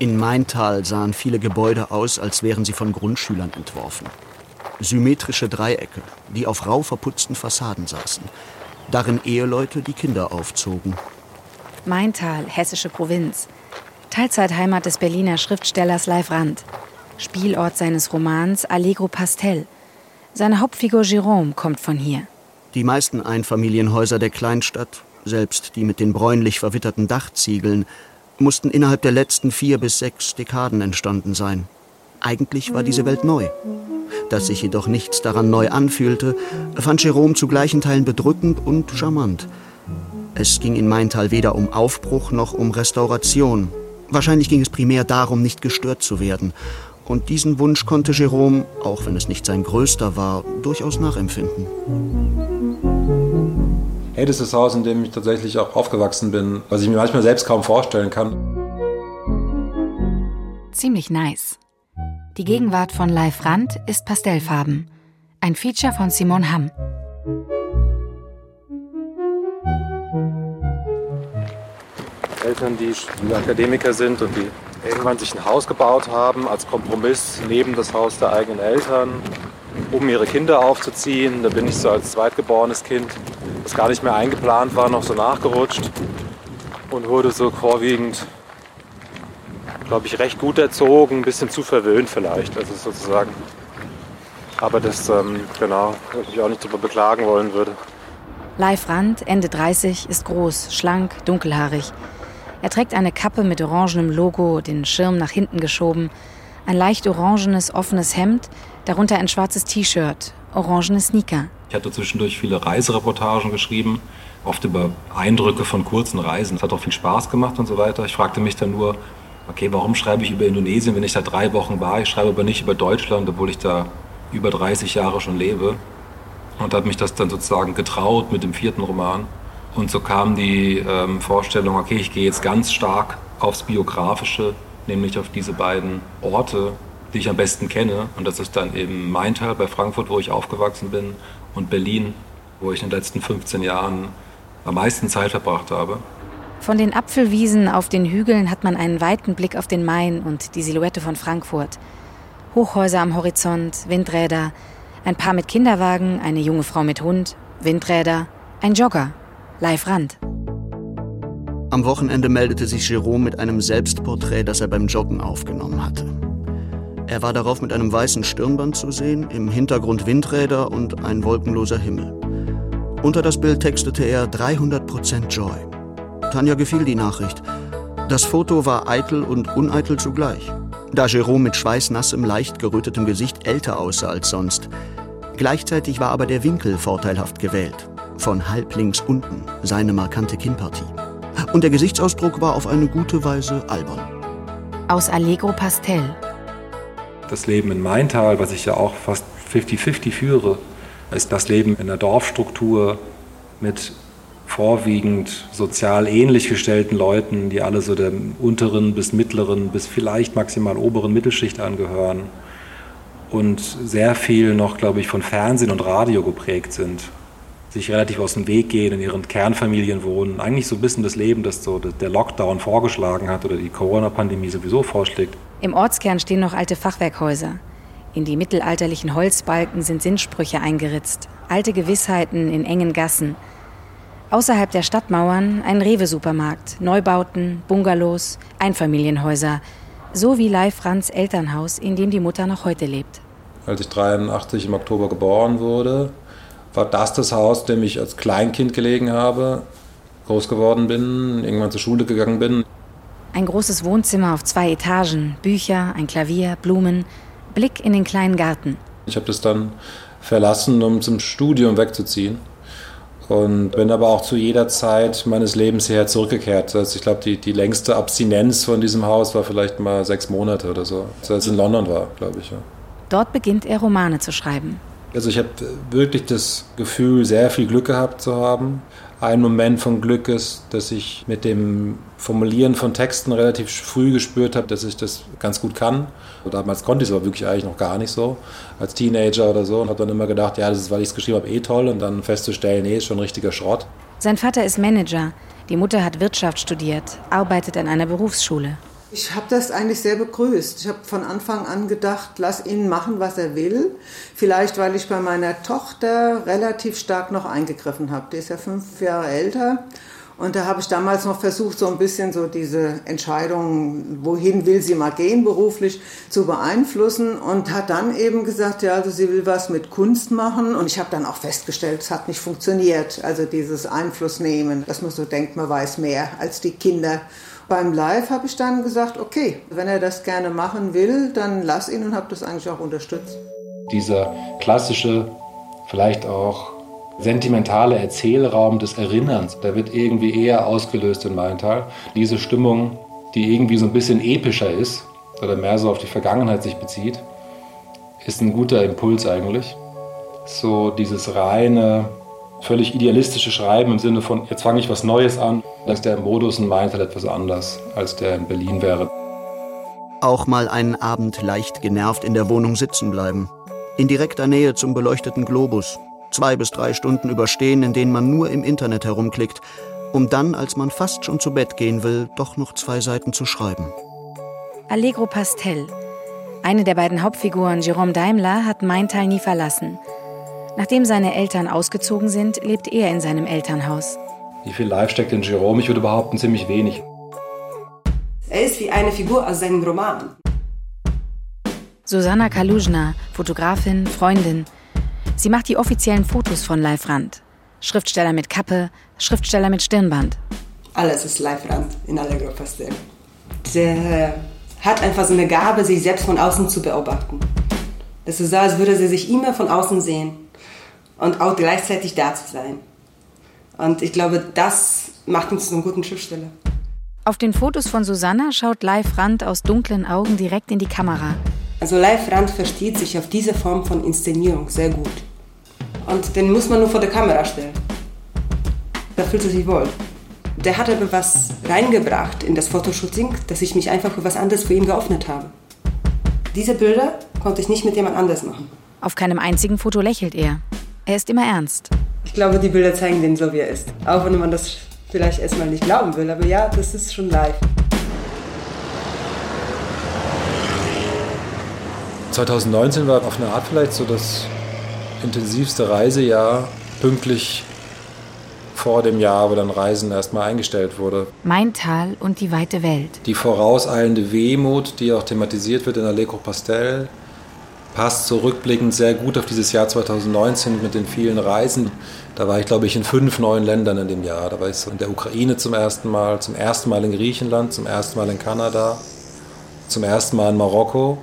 In Maintal sahen viele Gebäude aus, als wären sie von Grundschülern entworfen. Symmetrische Dreiecke, die auf rau verputzten Fassaden saßen. Darin Eheleute, die Kinder aufzogen. Maintal, hessische Provinz. Teilzeitheimat des Berliner Schriftstellers Leif Rand. Spielort seines Romans Allegro Pastel. Seine Hauptfigur Jérôme kommt von hier. Die meisten Einfamilienhäuser der Kleinstadt, selbst die mit den bräunlich verwitterten Dachziegeln, mussten innerhalb der letzten vier bis sechs Dekaden entstanden sein. Eigentlich war diese Welt neu. Dass sich jedoch nichts daran neu anfühlte, fand Jerome zu gleichen Teilen bedrückend und charmant. Es ging in Maintal weder um Aufbruch noch um Restauration. Wahrscheinlich ging es primär darum, nicht gestört zu werden. Und diesen Wunsch konnte Jerome, auch wenn es nicht sein größter war, durchaus nachempfinden. Hey, das ist das Haus, in dem ich tatsächlich auch aufgewachsen bin, was ich mir manchmal selbst kaum vorstellen kann. Ziemlich nice. Die Gegenwart von Leif Rand ist pastellfarben. Ein Feature von Simon Hamm. Eltern, die Akademiker sind und die irgendwann sich ein Haus gebaut haben als Kompromiss neben das Haus der eigenen Eltern, um ihre Kinder aufzuziehen. Da bin ich so als zweitgeborenes Kind, das gar nicht mehr eingeplant war, noch so nachgerutscht und wurde so vorwiegend, glaube ich, recht gut erzogen, ein bisschen zu verwöhnt vielleicht, also sozusagen. Aber das, ähm, genau, ich auch nicht darüber beklagen wollen würde. Leif Rand, Ende 30, ist groß, schlank, dunkelhaarig. Er trägt eine Kappe mit orangenem Logo, den Schirm nach hinten geschoben, ein leicht orangenes offenes Hemd, darunter ein schwarzes T-Shirt, orangene Sneaker. Ich hatte zwischendurch viele Reisereportagen geschrieben, oft über Eindrücke von kurzen Reisen. Es hat auch viel Spaß gemacht und so weiter. Ich fragte mich dann nur, okay, warum schreibe ich über Indonesien, wenn ich da drei Wochen war? Ich schreibe aber nicht über Deutschland, obwohl ich da über 30 Jahre schon lebe. Und habe mich das dann sozusagen getraut mit dem vierten Roman. Und so kam die ähm, Vorstellung, okay, ich gehe jetzt ganz stark aufs Biografische, nämlich auf diese beiden Orte, die ich am besten kenne. Und das ist dann eben Maintal bei Frankfurt, wo ich aufgewachsen bin, und Berlin, wo ich in den letzten 15 Jahren am meisten Zeit verbracht habe. Von den Apfelwiesen auf den Hügeln hat man einen weiten Blick auf den Main und die Silhouette von Frankfurt. Hochhäuser am Horizont, Windräder, ein Paar mit Kinderwagen, eine junge Frau mit Hund, Windräder, ein Jogger, Live Rand. Am Wochenende meldete sich Jerome mit einem Selbstporträt, das er beim Joggen aufgenommen hatte. Er war darauf mit einem weißen Stirnband zu sehen, im Hintergrund Windräder und ein wolkenloser Himmel. Unter das Bild textete er 300% Joy. Tanja gefiel die Nachricht. Das Foto war eitel und uneitel zugleich. Da Jerome mit schweißnassem, leicht gerötetem Gesicht älter aussah als sonst. Gleichzeitig war aber der Winkel vorteilhaft gewählt. Von halb links unten, seine markante Kinnpartie. Und der Gesichtsausdruck war auf eine gute Weise albern. Aus Allegro Pastel. Das Leben in Maintal, was ich ja auch fast 50-50 führe, ist das Leben in der Dorfstruktur mit vorwiegend sozial ähnlich gestellten Leuten, die alle so der unteren bis mittleren bis vielleicht maximal oberen Mittelschicht angehören und sehr viel noch, glaube ich, von Fernsehen und Radio geprägt sind sich relativ aus dem Weg gehen, in ihren Kernfamilien wohnen. Eigentlich so ein bisschen das Leben, das so der Lockdown vorgeschlagen hat oder die Corona-Pandemie sowieso vorschlägt. Im Ortskern stehen noch alte Fachwerkhäuser. In die mittelalterlichen Holzbalken sind Sinnsprüche eingeritzt, alte Gewissheiten in engen Gassen. Außerhalb der Stadtmauern ein Rewe-Supermarkt, Neubauten, Bungalows, Einfamilienhäuser, so wie Leif Franz Elternhaus, in dem die Mutter noch heute lebt. Als ich 83 im Oktober geboren wurde, war das das Haus, in dem ich als Kleinkind gelegen habe, groß geworden bin, irgendwann zur Schule gegangen bin. Ein großes Wohnzimmer auf zwei Etagen, Bücher, ein Klavier, Blumen, Blick in den kleinen Garten. Ich habe das dann verlassen, um zum Studium wegzuziehen. Und bin aber auch zu jeder Zeit meines Lebens hierher zurückgekehrt. Also ich glaube, die, die längste Abstinenz von diesem Haus war vielleicht mal sechs Monate oder so, als ich in London war, glaube ich. Ja. Dort beginnt er Romane zu schreiben. Also ich habe wirklich das Gefühl, sehr viel Glück gehabt zu haben. Ein Moment von Glück ist, dass ich mit dem Formulieren von Texten relativ früh gespürt habe, dass ich das ganz gut kann. Damals konnte ich es aber wirklich eigentlich noch gar nicht so, als Teenager oder so. Und habe dann immer gedacht, ja, das ist, weil ich es geschrieben habe, eh toll. Und dann festzustellen, nee, ist schon ein richtiger Schrott. Sein Vater ist Manager. Die Mutter hat Wirtschaft studiert, arbeitet an einer Berufsschule. Ich habe das eigentlich sehr begrüßt. Ich habe von Anfang an gedacht, lass ihn machen, was er will. Vielleicht, weil ich bei meiner Tochter relativ stark noch eingegriffen habe. Die ist ja fünf Jahre älter. Und da habe ich damals noch versucht, so ein bisschen so diese Entscheidung, wohin will sie mal gehen beruflich, zu beeinflussen und hat dann eben gesagt, ja, also sie will was mit Kunst machen. Und ich habe dann auch festgestellt, es hat nicht funktioniert. Also dieses Einfluss nehmen, dass man so denkt, man weiß mehr als die Kinder. Beim Live habe ich dann gesagt, okay, wenn er das gerne machen will, dann lass ihn und habe das eigentlich auch unterstützt. Dieser klassische, vielleicht auch sentimentale Erzählraum des Erinnerns, der wird irgendwie eher ausgelöst in Maintal. Diese Stimmung, die irgendwie so ein bisschen epischer ist oder mehr so auf die Vergangenheit sich bezieht, ist ein guter Impuls eigentlich. So dieses reine, völlig idealistische Schreiben im Sinne von, jetzt fange ich was Neues an, dass der Modus in Maintal etwas anders, als der in Berlin wäre. Auch mal einen Abend leicht genervt in der Wohnung sitzen bleiben. In direkter Nähe zum beleuchteten Globus. Zwei bis drei Stunden überstehen, in denen man nur im Internet herumklickt, um dann, als man fast schon zu Bett gehen will, doch noch zwei Seiten zu schreiben. Allegro Pastel. Eine der beiden Hauptfiguren, Jerome Daimler, hat Maintal nie verlassen. Nachdem seine Eltern ausgezogen sind, lebt er in seinem Elternhaus. Wie viel Live steckt in Jerome? Ich würde behaupten, ziemlich wenig. Er ist wie eine Figur aus seinem Roman. Susanna Kaluzhna, Fotografin, Freundin. Sie macht die offiziellen Fotos von Live Rand. Schriftsteller mit Kappe, Schriftsteller mit Stirnband. Alles ist Live Rand in Allegro Pastel. Der hat einfach so eine Gabe, sich selbst von außen zu beobachten. Das ist so, als würde sie sich immer von außen sehen und auch gleichzeitig da zu sein. Und ich glaube, das macht uns zu einem guten Schriftsteller. Auf den Fotos von Susanna schaut Live Rand aus dunklen Augen direkt in die Kamera. Also Live Rand versteht sich auf diese Form von Inszenierung sehr gut. Und den muss man nur vor der Kamera stellen. Da fühlt er sich wohl. Der hat aber was reingebracht in das Fotoshooting, dass ich mich einfach für was anderes für ihn geöffnet habe. Diese Bilder konnte ich nicht mit jemand anders machen. Auf keinem einzigen Foto lächelt er. Er ist immer ernst. Ich glaube, die Bilder zeigen den so, wie er ist. Auch wenn man das vielleicht erstmal nicht glauben will, aber ja, das ist schon live. 2019 war auf eine Art vielleicht so das intensivste Reisejahr, pünktlich vor dem Jahr, wo dann Reisen erstmal eingestellt wurde. Mein Tal und die weite Welt. Die vorauseilende Wehmut, die auch thematisiert wird in Allegro Pastel, passt so rückblickend sehr gut auf dieses Jahr 2019 mit den vielen Reisen. Da war ich, glaube ich, in fünf neuen Ländern in dem Jahr. Da war ich so in der Ukraine zum ersten Mal, zum ersten Mal in Griechenland, zum ersten Mal in Kanada, zum ersten Mal in Marokko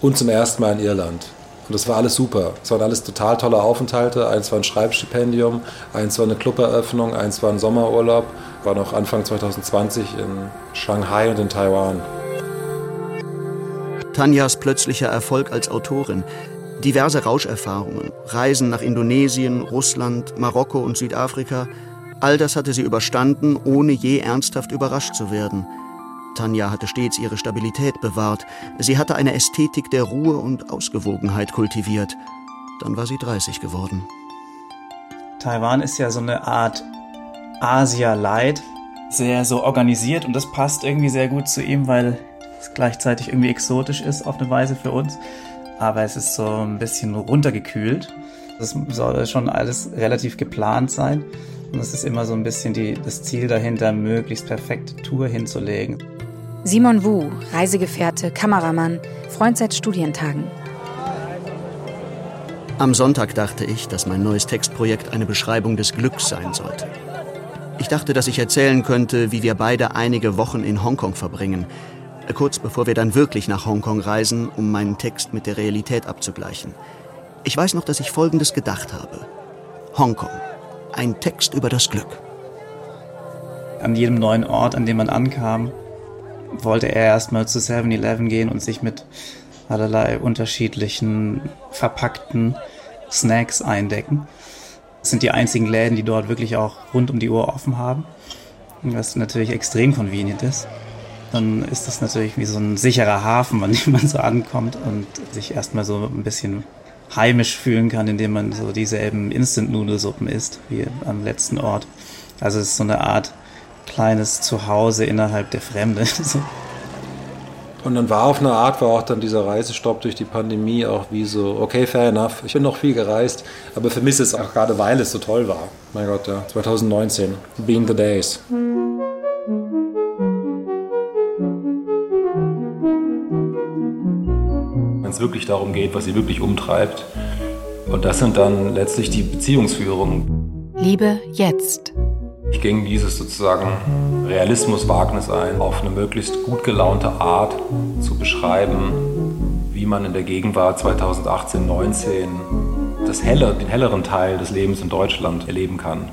und zum ersten Mal in Irland. Und das war alles super. Es waren alles total tolle Aufenthalte. Eins war ein Schreibstipendium, eins war eine Cluberöffnung, eins war ein Sommerurlaub. War noch Anfang 2020 in Shanghai und in Taiwan. Tanjas plötzlicher Erfolg als Autorin, diverse Rauscherfahrungen, Reisen nach Indonesien, Russland, Marokko und Südafrika, all das hatte sie überstanden, ohne je ernsthaft überrascht zu werden. Tanja hatte stets ihre Stabilität bewahrt. Sie hatte eine Ästhetik der Ruhe und Ausgewogenheit kultiviert. Dann war sie 30 geworden. Taiwan ist ja so eine Art Asia-Light, sehr so organisiert und das passt irgendwie sehr gut zu ihm, weil es gleichzeitig irgendwie exotisch ist auf eine Weise für uns. Aber es ist so ein bisschen runtergekühlt. Das soll schon alles relativ geplant sein. Und es ist immer so ein bisschen die, das Ziel dahinter, möglichst perfekte Tour hinzulegen. Simon Wu, Reisegefährte, Kameramann, Freund seit Studientagen. Am Sonntag dachte ich, dass mein neues Textprojekt eine Beschreibung des Glücks sein sollte. Ich dachte, dass ich erzählen könnte, wie wir beide einige Wochen in Hongkong verbringen, kurz bevor wir dann wirklich nach Hongkong reisen, um meinen Text mit der Realität abzugleichen. Ich weiß noch, dass ich Folgendes gedacht habe. Hongkong. Ein Text über das Glück. An jedem neuen Ort, an dem man ankam, wollte er erstmal zu 7-Eleven gehen und sich mit allerlei unterschiedlichen verpackten Snacks eindecken. Das sind die einzigen Läden, die dort wirklich auch rund um die Uhr offen haben. Was natürlich extrem convenient ist. Dann ist das natürlich wie so ein sicherer Hafen, an dem man so ankommt und sich erstmal so ein bisschen heimisch fühlen kann, indem man so dieselben Instant-Nudelsuppen isst wie am letzten Ort. Also es ist so eine Art kleines Zuhause innerhalb der Fremde. Und dann war auf eine Art, war auch dann dieser Reisestopp durch die Pandemie auch wie so, okay, fair enough, ich bin noch viel gereist, aber vermisse es auch gerade, weil es so toll war. Mein Gott, ja, 2019, Being the Days. Wenn es wirklich darum geht, was sie wirklich umtreibt. Und das sind dann letztlich die Beziehungsführungen. Liebe jetzt. Ich ging dieses sozusagen Realismuswagnis ein, auf eine möglichst gut gelaunte Art zu beschreiben, wie man in der Gegenwart 2018, 19 das helle, den helleren Teil des Lebens in Deutschland erleben kann.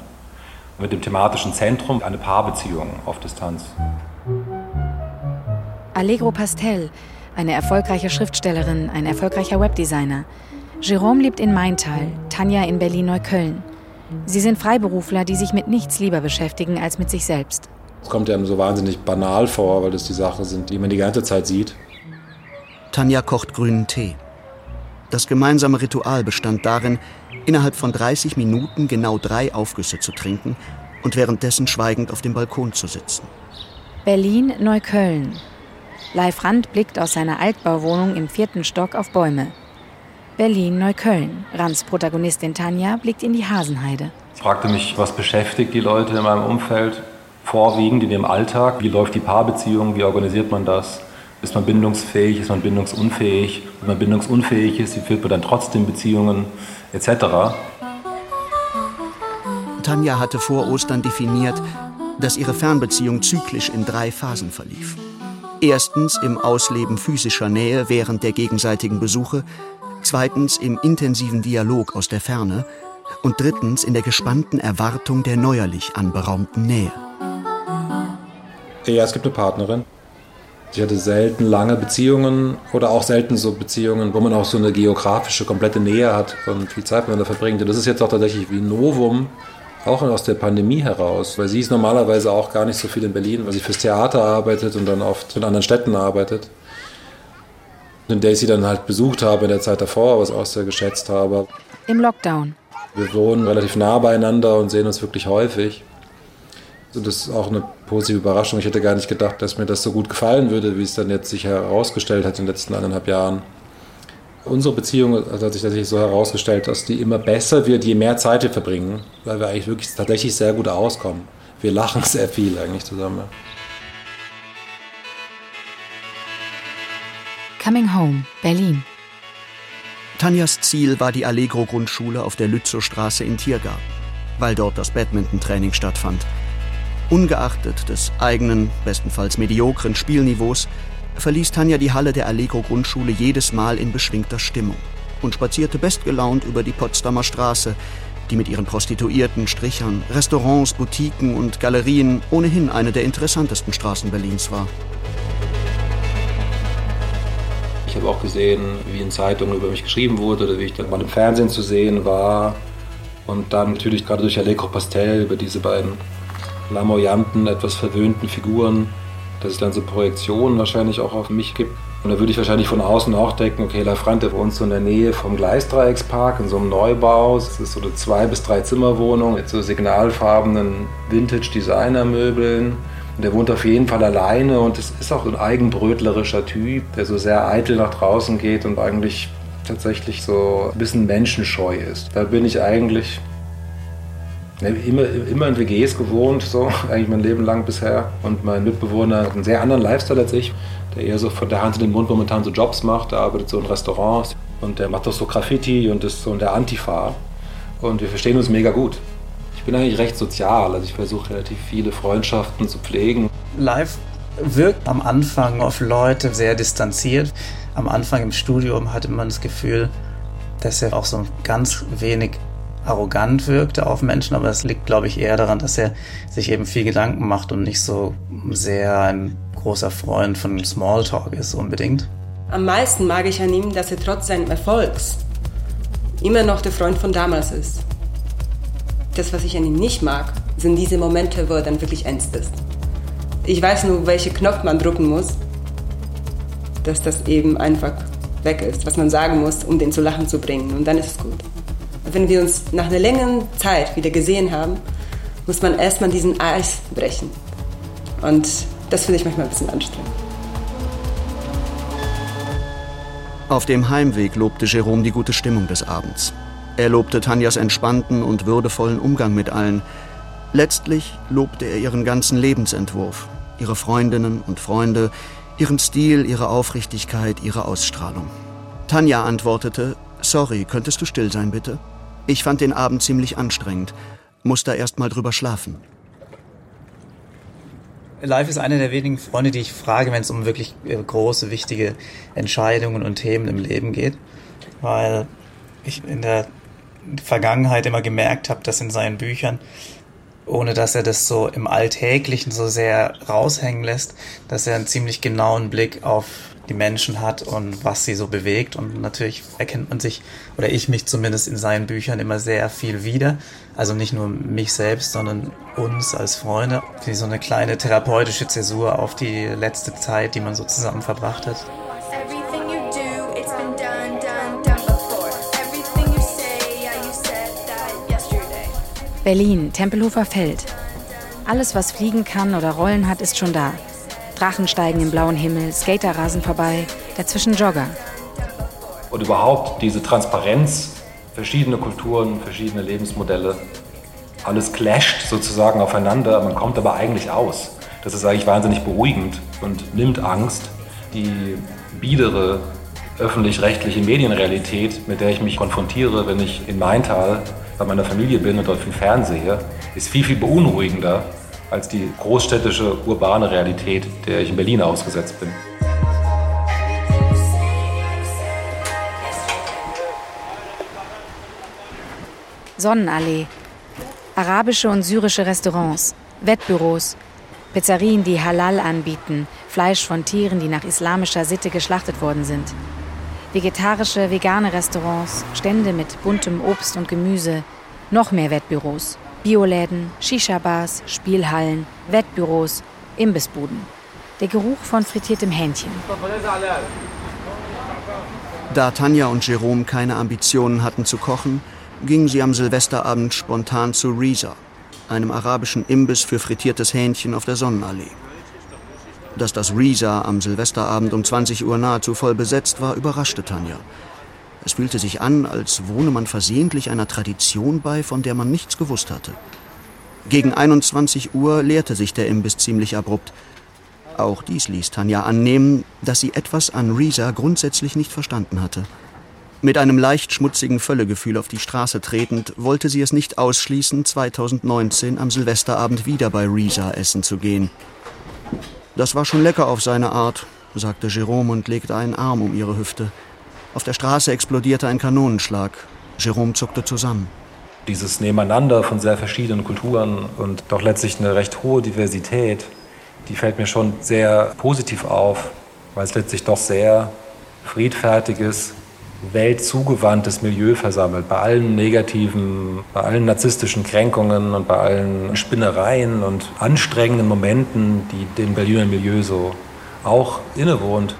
Mit dem thematischen Zentrum eine Paarbeziehung auf Distanz. Allegro Pastel, eine erfolgreiche Schriftstellerin, ein erfolgreicher Webdesigner. Jerome lebt in Maintal, Tanja in Berlin-Neukölln. Sie sind Freiberufler, die sich mit nichts lieber beschäftigen als mit sich selbst. Es kommt einem so wahnsinnig banal vor, weil das die Sachen sind, die man die ganze Zeit sieht. Tanja kocht grünen Tee. Das gemeinsame Ritual bestand darin, innerhalb von 30 Minuten genau drei Aufgüsse zu trinken und währenddessen schweigend auf dem Balkon zu sitzen. Berlin, Neukölln. Leif Rand blickt aus seiner Altbauwohnung im vierten Stock auf Bäume. Berlin-Neukölln. Rands Protagonistin Tanja blickt in die Hasenheide. Ich fragte mich, was beschäftigt die Leute in meinem Umfeld vorwiegend in ihrem Alltag? Wie läuft die Paarbeziehung? Wie organisiert man das? Ist man bindungsfähig? Ist man bindungsunfähig? Wenn man bindungsunfähig ist, wie führt man dann trotzdem Beziehungen etc.? Tanja hatte vor Ostern definiert, dass ihre Fernbeziehung zyklisch in drei Phasen verlief. Erstens im Ausleben physischer Nähe während der gegenseitigen Besuche, zweitens im intensiven Dialog aus der Ferne und drittens in der gespannten Erwartung der neuerlich anberaumten Nähe. Ja, es gibt eine Partnerin. Ich hatte selten lange Beziehungen oder auch selten so Beziehungen, wo man auch so eine geografische, komplette Nähe hat und viel Zeit miteinander verbringt. Und das ist jetzt auch tatsächlich wie ein Novum, auch aus der Pandemie heraus, weil sie ist normalerweise auch gar nicht so viel in Berlin, weil sie fürs Theater arbeitet und dann oft in anderen Städten arbeitet in der ich sie dann halt besucht habe in der Zeit davor, was auch sehr geschätzt habe. Im Lockdown. Wir wohnen relativ nah beieinander und sehen uns wirklich häufig. Und das ist auch eine positive Überraschung. Ich hätte gar nicht gedacht, dass mir das so gut gefallen würde, wie es dann jetzt sich herausgestellt hat in den letzten eineinhalb Jahren. Unsere Beziehung hat sich tatsächlich so herausgestellt, dass die immer besser wird, je mehr Zeit wir verbringen, weil wir eigentlich wirklich tatsächlich sehr gut auskommen. Wir lachen sehr viel eigentlich zusammen. Coming Home, Berlin. Tanjas Ziel war die Allegro-Grundschule auf der Lützowstraße in Tiergarten, weil dort das Badminton-Training stattfand. Ungeachtet des eigenen, bestenfalls mediokren Spielniveaus, verließ Tanja die Halle der Allegro-Grundschule jedes Mal in beschwingter Stimmung und spazierte bestgelaunt über die Potsdamer Straße, die mit ihren Prostituierten, Strichern, Restaurants, Boutiquen und Galerien ohnehin eine der interessantesten Straßen Berlins war. Ich habe auch gesehen, wie in Zeitungen über mich geschrieben wurde oder wie ich dann mal im Fernsehen zu sehen war. Und dann natürlich gerade durch Allegro Pastel über diese beiden lamoyanten, etwas verwöhnten Figuren, dass es dann so Projektionen wahrscheinlich auch auf mich gibt. Und da würde ich wahrscheinlich von außen auch denken, okay, La Frante wohnt so in der Nähe vom Gleisdreieckspark in so einem Neubau. Es ist so eine zwei bis drei Zimmerwohnung mit so signalfarbenen Vintage-Designer-Möbeln und der wohnt auf jeden Fall alleine und es ist auch ein eigenbrötlerischer Typ, der so sehr eitel nach draußen geht und eigentlich tatsächlich so ein bisschen menschenscheu ist. Da bin ich eigentlich immer, immer in WGs gewohnt, so eigentlich mein Leben lang bisher. Und mein Mitbewohner hat einen sehr anderen Lifestyle als ich, der eher so von der Hand in den Mund momentan so Jobs macht. Der arbeitet so in Restaurants und der macht auch so Graffiti und ist so in der Antifa. Und wir verstehen uns mega gut. Ich bin eigentlich recht sozial, also ich versuche relativ viele Freundschaften zu pflegen. Live wirkt am Anfang auf Leute sehr distanziert. Am Anfang im Studium hatte man das Gefühl, dass er auch so ganz wenig arrogant wirkte auf Menschen, aber das liegt, glaube ich, eher daran, dass er sich eben viel Gedanken macht und nicht so sehr ein großer Freund von Smalltalk ist unbedingt. Am meisten mag ich an ihm, dass er trotz seines Erfolgs immer noch der Freund von damals ist. Das, was ich an ihm nicht mag, sind diese Momente, wo er dann wirklich ernst ist. Ich weiß nur, welche Knopf man drücken muss, dass das eben einfach weg ist, was man sagen muss, um den zu lachen zu bringen. Und dann ist es gut. Wenn wir uns nach einer längeren Zeit wieder gesehen haben, muss man erstmal diesen Eis brechen. Und das finde ich manchmal ein bisschen anstrengend. Auf dem Heimweg lobte Jerome die gute Stimmung des Abends. Er lobte Tanjas entspannten und würdevollen Umgang mit allen. Letztlich lobte er ihren ganzen Lebensentwurf, ihre Freundinnen und Freunde, ihren Stil, ihre Aufrichtigkeit, ihre Ausstrahlung. Tanja antwortete, Sorry, könntest du still sein, bitte? Ich fand den Abend ziemlich anstrengend, muss da erst mal drüber schlafen. Live ist einer der wenigen Freunde, die ich frage, wenn es um wirklich äh, große, wichtige Entscheidungen und Themen im Leben geht. Weil ich in der Vergangenheit immer gemerkt habe, dass in seinen Büchern, ohne dass er das so im Alltäglichen so sehr raushängen lässt, dass er einen ziemlich genauen Blick auf die Menschen hat und was sie so bewegt. Und natürlich erkennt man sich, oder ich mich zumindest in seinen Büchern immer sehr viel wieder. Also nicht nur mich selbst, sondern uns als Freunde. Wie so eine kleine therapeutische Zäsur auf die letzte Zeit, die man so zusammen verbracht hat. Berlin, Tempelhofer Feld. Alles, was fliegen kann oder rollen hat, ist schon da. Drachen steigen im blauen Himmel, Skater rasen vorbei, dazwischen Jogger. Und überhaupt diese Transparenz, verschiedene Kulturen, verschiedene Lebensmodelle, alles clasht sozusagen aufeinander, man kommt aber eigentlich aus. Das ist eigentlich wahnsinnig beruhigend und nimmt Angst. Die biedere öffentlich-rechtliche Medienrealität, mit der ich mich konfrontiere, wenn ich in Maintal bei meiner Familie bin und dort viel fernsehe, ist viel, viel beunruhigender als die großstädtische urbane Realität, der ich in Berlin ausgesetzt bin. Sonnenallee, arabische und syrische Restaurants, Wettbüros, Pizzerien, die Halal anbieten, Fleisch von Tieren, die nach islamischer Sitte geschlachtet worden sind. Vegetarische, vegane Restaurants, Stände mit buntem Obst und Gemüse, noch mehr Wettbüros. Bioläden, Shisha-Bars, Spielhallen, Wettbüros, Imbissbuden. Der Geruch von frittiertem Hähnchen. Da Tanja und Jerome keine Ambitionen hatten zu kochen, gingen sie am Silvesterabend spontan zu Reza, einem arabischen Imbiss für frittiertes Hähnchen auf der Sonnenallee. Dass das Reza am Silvesterabend um 20 Uhr nahezu voll besetzt war, überraschte Tanja. Es fühlte sich an, als wohne man versehentlich einer Tradition bei, von der man nichts gewusst hatte. Gegen 21 Uhr leerte sich der Imbiss ziemlich abrupt. Auch dies ließ Tanja annehmen, dass sie etwas an Risa grundsätzlich nicht verstanden hatte. Mit einem leicht schmutzigen Völlegefühl auf die Straße tretend, wollte sie es nicht ausschließen, 2019 am Silvesterabend wieder bei Risa essen zu gehen. Das war schon lecker auf seine Art, sagte Jerome und legte einen Arm um ihre Hüfte. Auf der Straße explodierte ein Kanonenschlag. Jerome zuckte zusammen. Dieses Nebeneinander von sehr verschiedenen Kulturen und doch letztlich eine recht hohe Diversität, die fällt mir schon sehr positiv auf, weil es letztlich doch sehr friedfertiges, weltzugewandtes Milieu versammelt. Bei allen negativen, bei allen narzisstischen Kränkungen und bei allen Spinnereien und anstrengenden Momenten, die dem Berliner Milieu so auch innewohnt.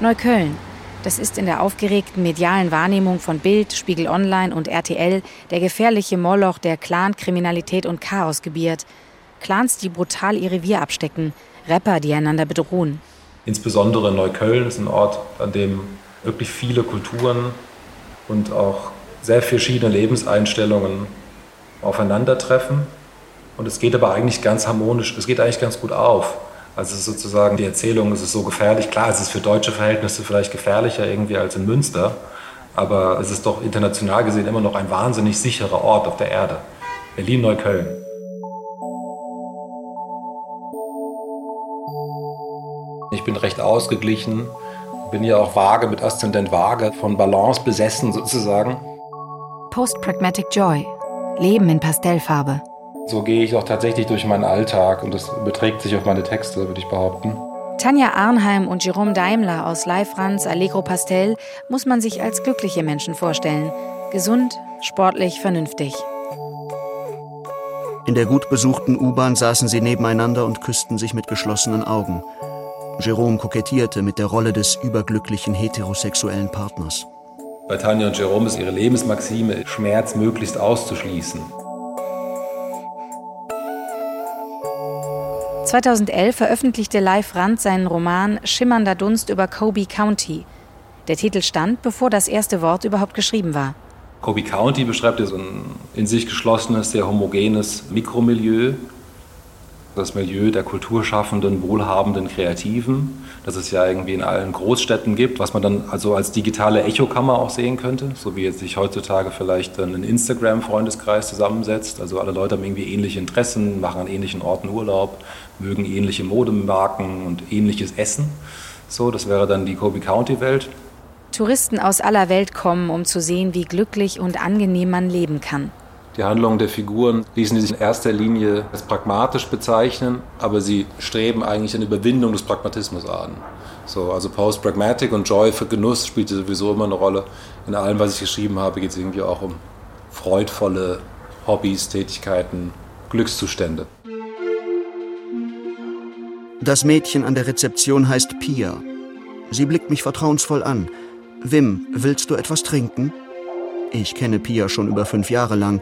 Neukölln, das ist in der aufgeregten medialen Wahrnehmung von Bild, Spiegel Online und RTL der gefährliche Moloch der Clan-Kriminalität und Chaos gebiert. Clans, die brutal ihr Revier abstecken, Rapper, die einander bedrohen. Insbesondere Neukölln ist ein Ort, an dem wirklich viele Kulturen und auch sehr verschiedene Lebenseinstellungen aufeinandertreffen. Und es geht aber eigentlich ganz harmonisch, es geht eigentlich ganz gut auf. Also sozusagen die Erzählung, es ist so gefährlich. Klar, es ist für deutsche Verhältnisse vielleicht gefährlicher irgendwie als in Münster, aber es ist doch international gesehen immer noch ein wahnsinnig sicherer Ort auf der Erde. Berlin-Neukölln. Ich bin recht ausgeglichen, bin ja auch vage mit Aszendent vage, von Balance besessen sozusagen. Post-Pragmatic Joy. Leben in Pastellfarbe. So gehe ich auch tatsächlich durch meinen Alltag und das beträgt sich auf meine Texte, würde ich behaupten. Tanja Arnheim und Jerome Daimler aus Live Rans Allegro Pastel muss man sich als glückliche Menschen vorstellen. Gesund, sportlich, vernünftig. In der gut besuchten U-Bahn saßen sie nebeneinander und küssten sich mit geschlossenen Augen. Jerome kokettierte mit der Rolle des überglücklichen heterosexuellen Partners. Bei Tanja und Jerome ist ihre Lebensmaxime, Schmerz möglichst auszuschließen. 2011 veröffentlichte Live Rand seinen Roman Schimmernder Dunst über Kobe County. Der Titel stand, bevor das erste Wort überhaupt geschrieben war. Kobe County beschreibt ja so ein in sich geschlossenes, sehr homogenes Mikromilieu. Das Milieu der kulturschaffenden, wohlhabenden Kreativen, das es ja irgendwie in allen Großstädten gibt, was man dann also als digitale Echokammer auch sehen könnte, so wie jetzt sich heutzutage vielleicht ein Instagram-Freundeskreis zusammensetzt. Also alle Leute haben irgendwie ähnliche Interessen, machen an ähnlichen Orten Urlaub, mögen ähnliche Modemarken und ähnliches Essen. So, das wäre dann die Kobe County-Welt. Touristen aus aller Welt kommen, um zu sehen, wie glücklich und angenehm man leben kann. Die Handlungen der Figuren ließen sich in erster Linie als pragmatisch bezeichnen, aber sie streben eigentlich eine Überwindung des Pragmatismus an. So, also Post-Pragmatic und Joy für Genuss spielte sowieso immer eine Rolle. In allem, was ich geschrieben habe, geht es irgendwie auch um freudvolle Hobbys, Tätigkeiten, Glückszustände. Das Mädchen an der Rezeption heißt Pia. Sie blickt mich vertrauensvoll an. Wim, willst du etwas trinken? Ich kenne Pia schon über fünf Jahre lang.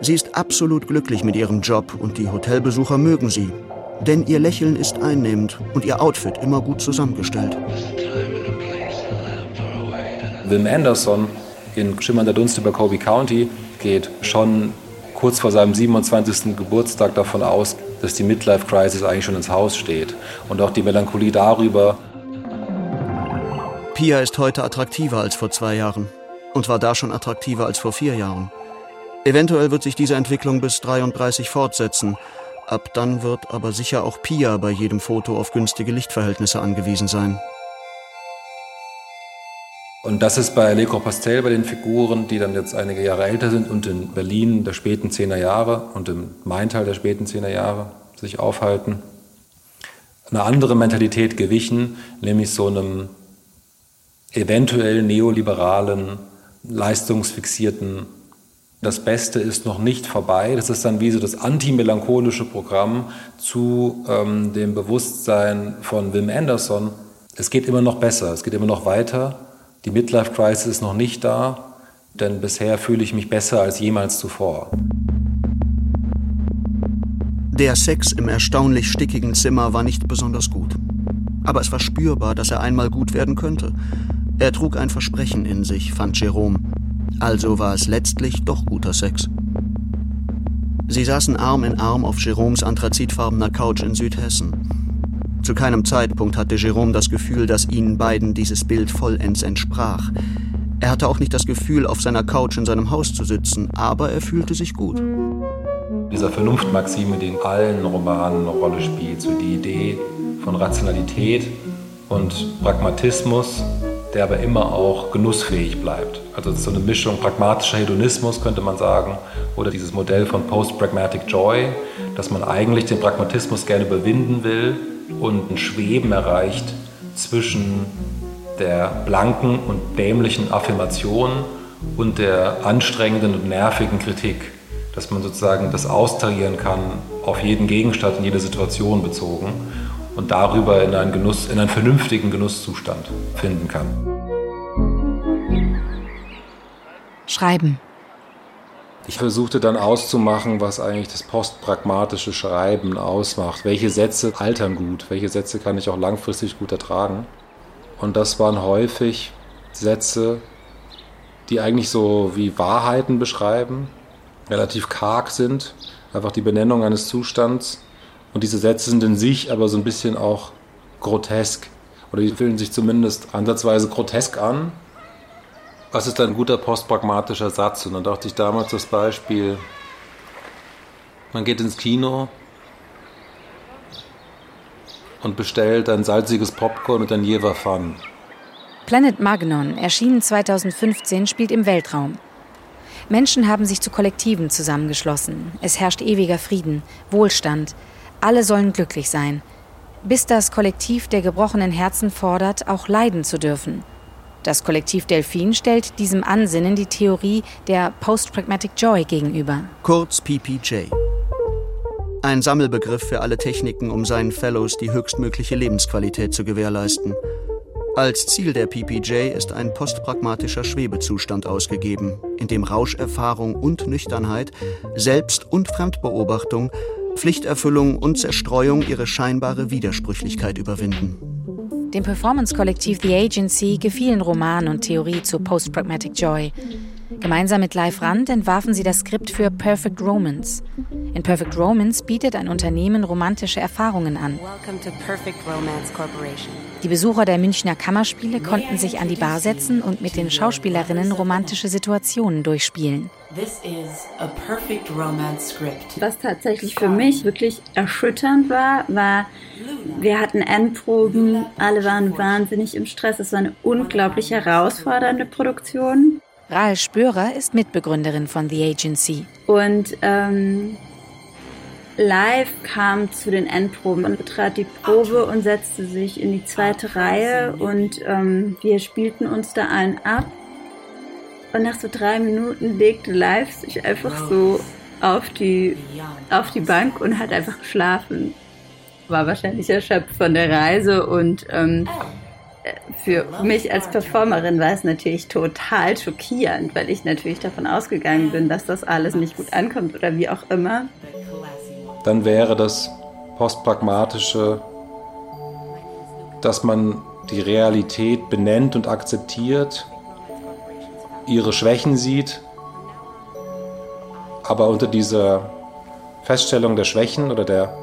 Sie ist absolut glücklich mit ihrem Job und die Hotelbesucher mögen sie. Denn ihr Lächeln ist einnehmend und ihr Outfit immer gut zusammengestellt. Wim Anderson in Schimmernder Dunst über Kobe County geht schon kurz vor seinem 27. Geburtstag davon aus, dass die Midlife Crisis eigentlich schon ins Haus steht. Und auch die Melancholie darüber, Pia ist heute attraktiver als vor zwei Jahren und war da schon attraktiver als vor vier Jahren. Eventuell wird sich diese Entwicklung bis 33 fortsetzen. Ab dann wird aber sicher auch Pia bei jedem Foto auf günstige Lichtverhältnisse angewiesen sein. Und das ist bei Le Pastel bei den Figuren, die dann jetzt einige Jahre älter sind und in Berlin der späten Zehner Jahre und im Maintal der späten Zehner Jahre sich aufhalten, eine andere Mentalität gewichen, nämlich so einem eventuell neoliberalen, leistungsfixierten das Beste ist noch nicht vorbei. Das ist dann wie so das antimelancholische Programm zu ähm, dem Bewusstsein von Wim Anderson. Es geht immer noch besser, es geht immer noch weiter. Die Midlife Crisis ist noch nicht da, denn bisher fühle ich mich besser als jemals zuvor. Der Sex im erstaunlich stickigen Zimmer war nicht besonders gut. Aber es war spürbar, dass er einmal gut werden könnte. Er trug ein Versprechen in sich, fand Jerome. Also war es letztlich doch guter Sex. Sie saßen Arm in Arm auf Jeroms anthrazitfarbener Couch in Südhessen. Zu keinem Zeitpunkt hatte Jerome das Gefühl, dass ihnen beiden dieses Bild vollends entsprach. Er hatte auch nicht das Gefühl, auf seiner Couch in seinem Haus zu sitzen, aber er fühlte sich gut. Dieser Vernunftmaxime, die in allen Romanen eine Rolle spielt, so die Idee von Rationalität und Pragmatismus der aber immer auch genussfähig bleibt. Also so eine Mischung pragmatischer Hedonismus könnte man sagen oder dieses Modell von Post-Pragmatic Joy, dass man eigentlich den Pragmatismus gerne überwinden will und ein Schweben erreicht zwischen der blanken und dämlichen Affirmation und der anstrengenden und nervigen Kritik, dass man sozusagen das austarieren kann auf jeden Gegenstand in jede Situation bezogen und darüber in einen, Genuss, in einen vernünftigen Genusszustand finden kann. Schreiben. Ich versuchte dann auszumachen, was eigentlich das postpragmatische Schreiben ausmacht. Welche Sätze altern gut, welche Sätze kann ich auch langfristig gut ertragen. Und das waren häufig Sätze, die eigentlich so wie Wahrheiten beschreiben, relativ karg sind, einfach die Benennung eines Zustands und diese Sätze sind in sich aber so ein bisschen auch grotesk. Oder die fühlen sich zumindest ansatzweise grotesk an. Was ist ein guter postpragmatischer Satz? Und dann dachte ich damals das Beispiel, man geht ins Kino und bestellt ein salziges Popcorn und ein Jever Fun. Planet Magnon, erschienen 2015, spielt im Weltraum. Menschen haben sich zu Kollektiven zusammengeschlossen. Es herrscht ewiger Frieden, Wohlstand, alle sollen glücklich sein, bis das Kollektiv der gebrochenen Herzen fordert, auch leiden zu dürfen. Das Kollektiv Delphin stellt diesem Ansinnen die Theorie der Post-Pragmatic Joy gegenüber. Kurz PPJ. Ein Sammelbegriff für alle Techniken, um seinen Fellows die höchstmögliche Lebensqualität zu gewährleisten. Als Ziel der PPJ ist ein postpragmatischer Schwebezustand ausgegeben, in dem Rauscherfahrung und Nüchternheit, Selbst- und Fremdbeobachtung Pflichterfüllung und Zerstreuung ihre scheinbare Widersprüchlichkeit überwinden. Dem Performance-Kollektiv The Agency gefielen Roman und Theorie zu Post-Pragmatic Joy. Gemeinsam mit Live Rand entwarfen sie das Skript für Perfect Romance. In Perfect Romance bietet ein Unternehmen romantische Erfahrungen an. Die Besucher der Münchner Kammerspiele konnten sich an die Bar setzen und mit den Schauspielerinnen romantische Situationen durchspielen. Was tatsächlich für mich wirklich erschütternd war, war, wir hatten Endproben, alle waren wahnsinnig im Stress. Es war eine unglaublich herausfordernde Produktion. Rahl Spörer ist Mitbegründerin von The Agency. Und ähm, live kam zu den Endproben und betrat die Probe und setzte sich in die zweite Reihe und ähm, wir spielten uns da allen ab. Und nach so drei Minuten legte live sich einfach so auf die, auf die Bank und hat einfach geschlafen. War wahrscheinlich erschöpft von der Reise und ähm, für mich als Performerin war es natürlich total schockierend, weil ich natürlich davon ausgegangen bin, dass das alles nicht gut ankommt oder wie auch immer. Dann wäre das postpragmatische, dass man die Realität benennt und akzeptiert, ihre Schwächen sieht, aber unter dieser Feststellung der Schwächen oder der,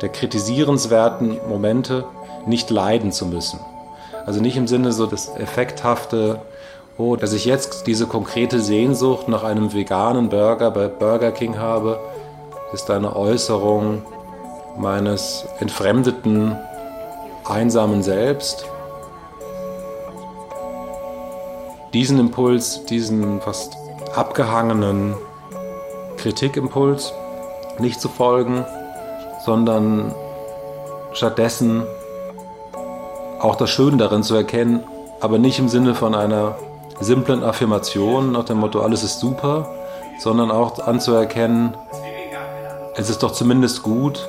der kritisierenswerten Momente nicht leiden zu müssen. Also nicht im Sinne so das effekthafte, oh, dass ich jetzt diese konkrete Sehnsucht nach einem veganen Burger bei Burger King habe, ist eine Äußerung meines entfremdeten, einsamen Selbst. Diesen Impuls, diesen fast abgehangenen Kritikimpuls nicht zu folgen, sondern stattdessen auch das Schöne darin zu erkennen, aber nicht im Sinne von einer simplen Affirmation nach dem Motto, alles ist super, sondern auch anzuerkennen, es ist doch zumindest gut,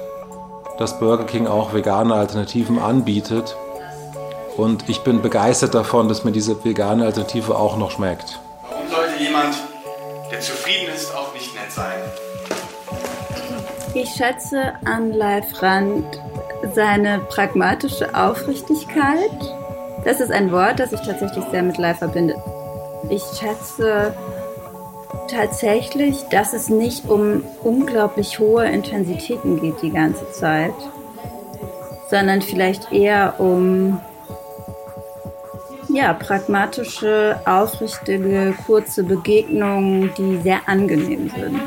dass Burger King auch vegane Alternativen anbietet. Und ich bin begeistert davon, dass mir diese vegane Alternative auch noch schmeckt. Warum sollte jemand, der zufrieden ist, auch nicht nett sein? Ich schätze an Live Rand seine pragmatische Aufrichtigkeit. Das ist ein Wort, das ich tatsächlich sehr mit Live verbinde. Ich schätze tatsächlich, dass es nicht um unglaublich hohe Intensitäten geht die ganze Zeit, sondern vielleicht eher um ja, pragmatische, aufrichtige, kurze Begegnungen, die sehr angenehm sind.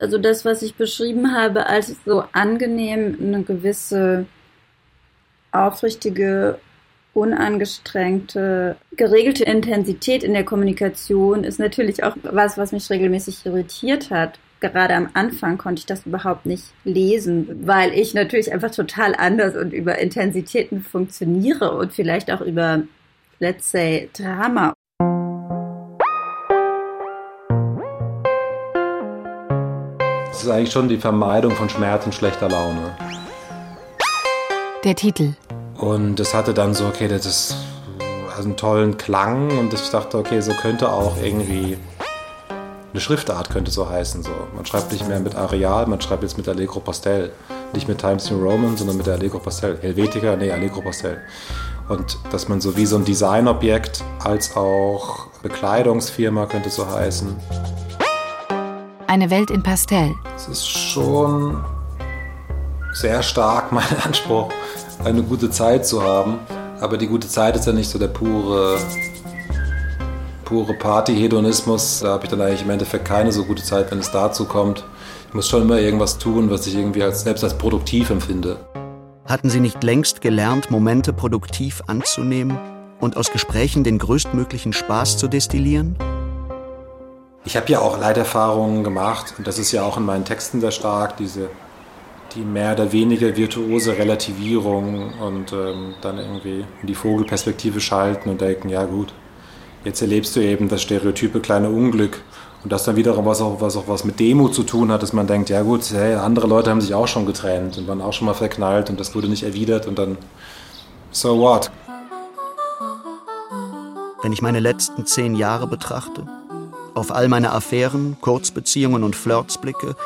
also das, was ich beschrieben habe, als so angenehm eine gewisse aufrichtige, unangestrengte, geregelte Intensität in der Kommunikation ist natürlich auch was, was mich regelmäßig irritiert hat. Gerade am Anfang konnte ich das überhaupt nicht lesen, weil ich natürlich einfach total anders und über Intensitäten funktioniere und vielleicht auch über, let's say, Drama Das ist eigentlich schon die Vermeidung von Schmerz und schlechter Laune. Der Titel. Und das hatte dann so, okay, das ist einen tollen Klang und ich dachte, okay, so könnte auch irgendwie eine Schriftart könnte so heißen. So. Man schreibt nicht mehr mit Areal, man schreibt jetzt mit Allegro Pastel. Nicht mit Times New Roman, sondern mit der Allegro Pastel. Helvetica, nee, Allegro Pastel. Und dass man so wie so ein Designobjekt als auch Bekleidungsfirma könnte so heißen. Eine Welt in Pastell. Es ist schon sehr stark mein Anspruch, eine gute Zeit zu haben. Aber die gute Zeit ist ja nicht so der pure, pure Party-Hedonismus. Da habe ich dann eigentlich im Endeffekt keine so gute Zeit, wenn es dazu kommt. Ich muss schon immer irgendwas tun, was ich irgendwie als, selbst als produktiv empfinde. Hatten Sie nicht längst gelernt, Momente produktiv anzunehmen und aus Gesprächen den größtmöglichen Spaß zu destillieren? Ich habe ja auch Leiterfahrungen gemacht und das ist ja auch in meinen Texten sehr stark, diese die mehr oder weniger virtuose Relativierung und ähm, dann irgendwie in die Vogelperspektive schalten und denken, ja gut, jetzt erlebst du eben das stereotype kleine Unglück und das dann wiederum was auch was, auch was mit Demo zu tun hat, dass man denkt, ja gut, hey, andere Leute haben sich auch schon getrennt und waren auch schon mal verknallt und das wurde nicht erwidert und dann, so what? Wenn ich meine letzten zehn Jahre betrachte, auf all meine Affären, Kurzbeziehungen und Flirts blicke,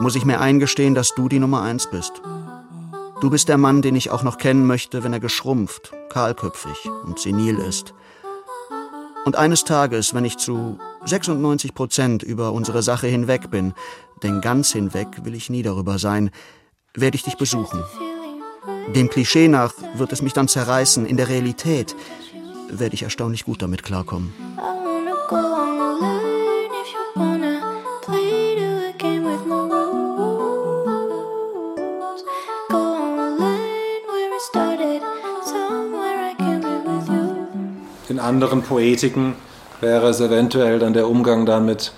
muss ich mir eingestehen, dass du die Nummer eins bist. Du bist der Mann, den ich auch noch kennen möchte, wenn er geschrumpft, kahlköpfig und senil ist. Und eines Tages, wenn ich zu 96 Prozent über unsere Sache hinweg bin, denn ganz hinweg will ich nie darüber sein, werde ich dich besuchen. Dem Klischee nach wird es mich dann zerreißen. In der Realität werde ich erstaunlich gut damit klarkommen. In anderen Poetiken wäre es eventuell dann der Umgang damit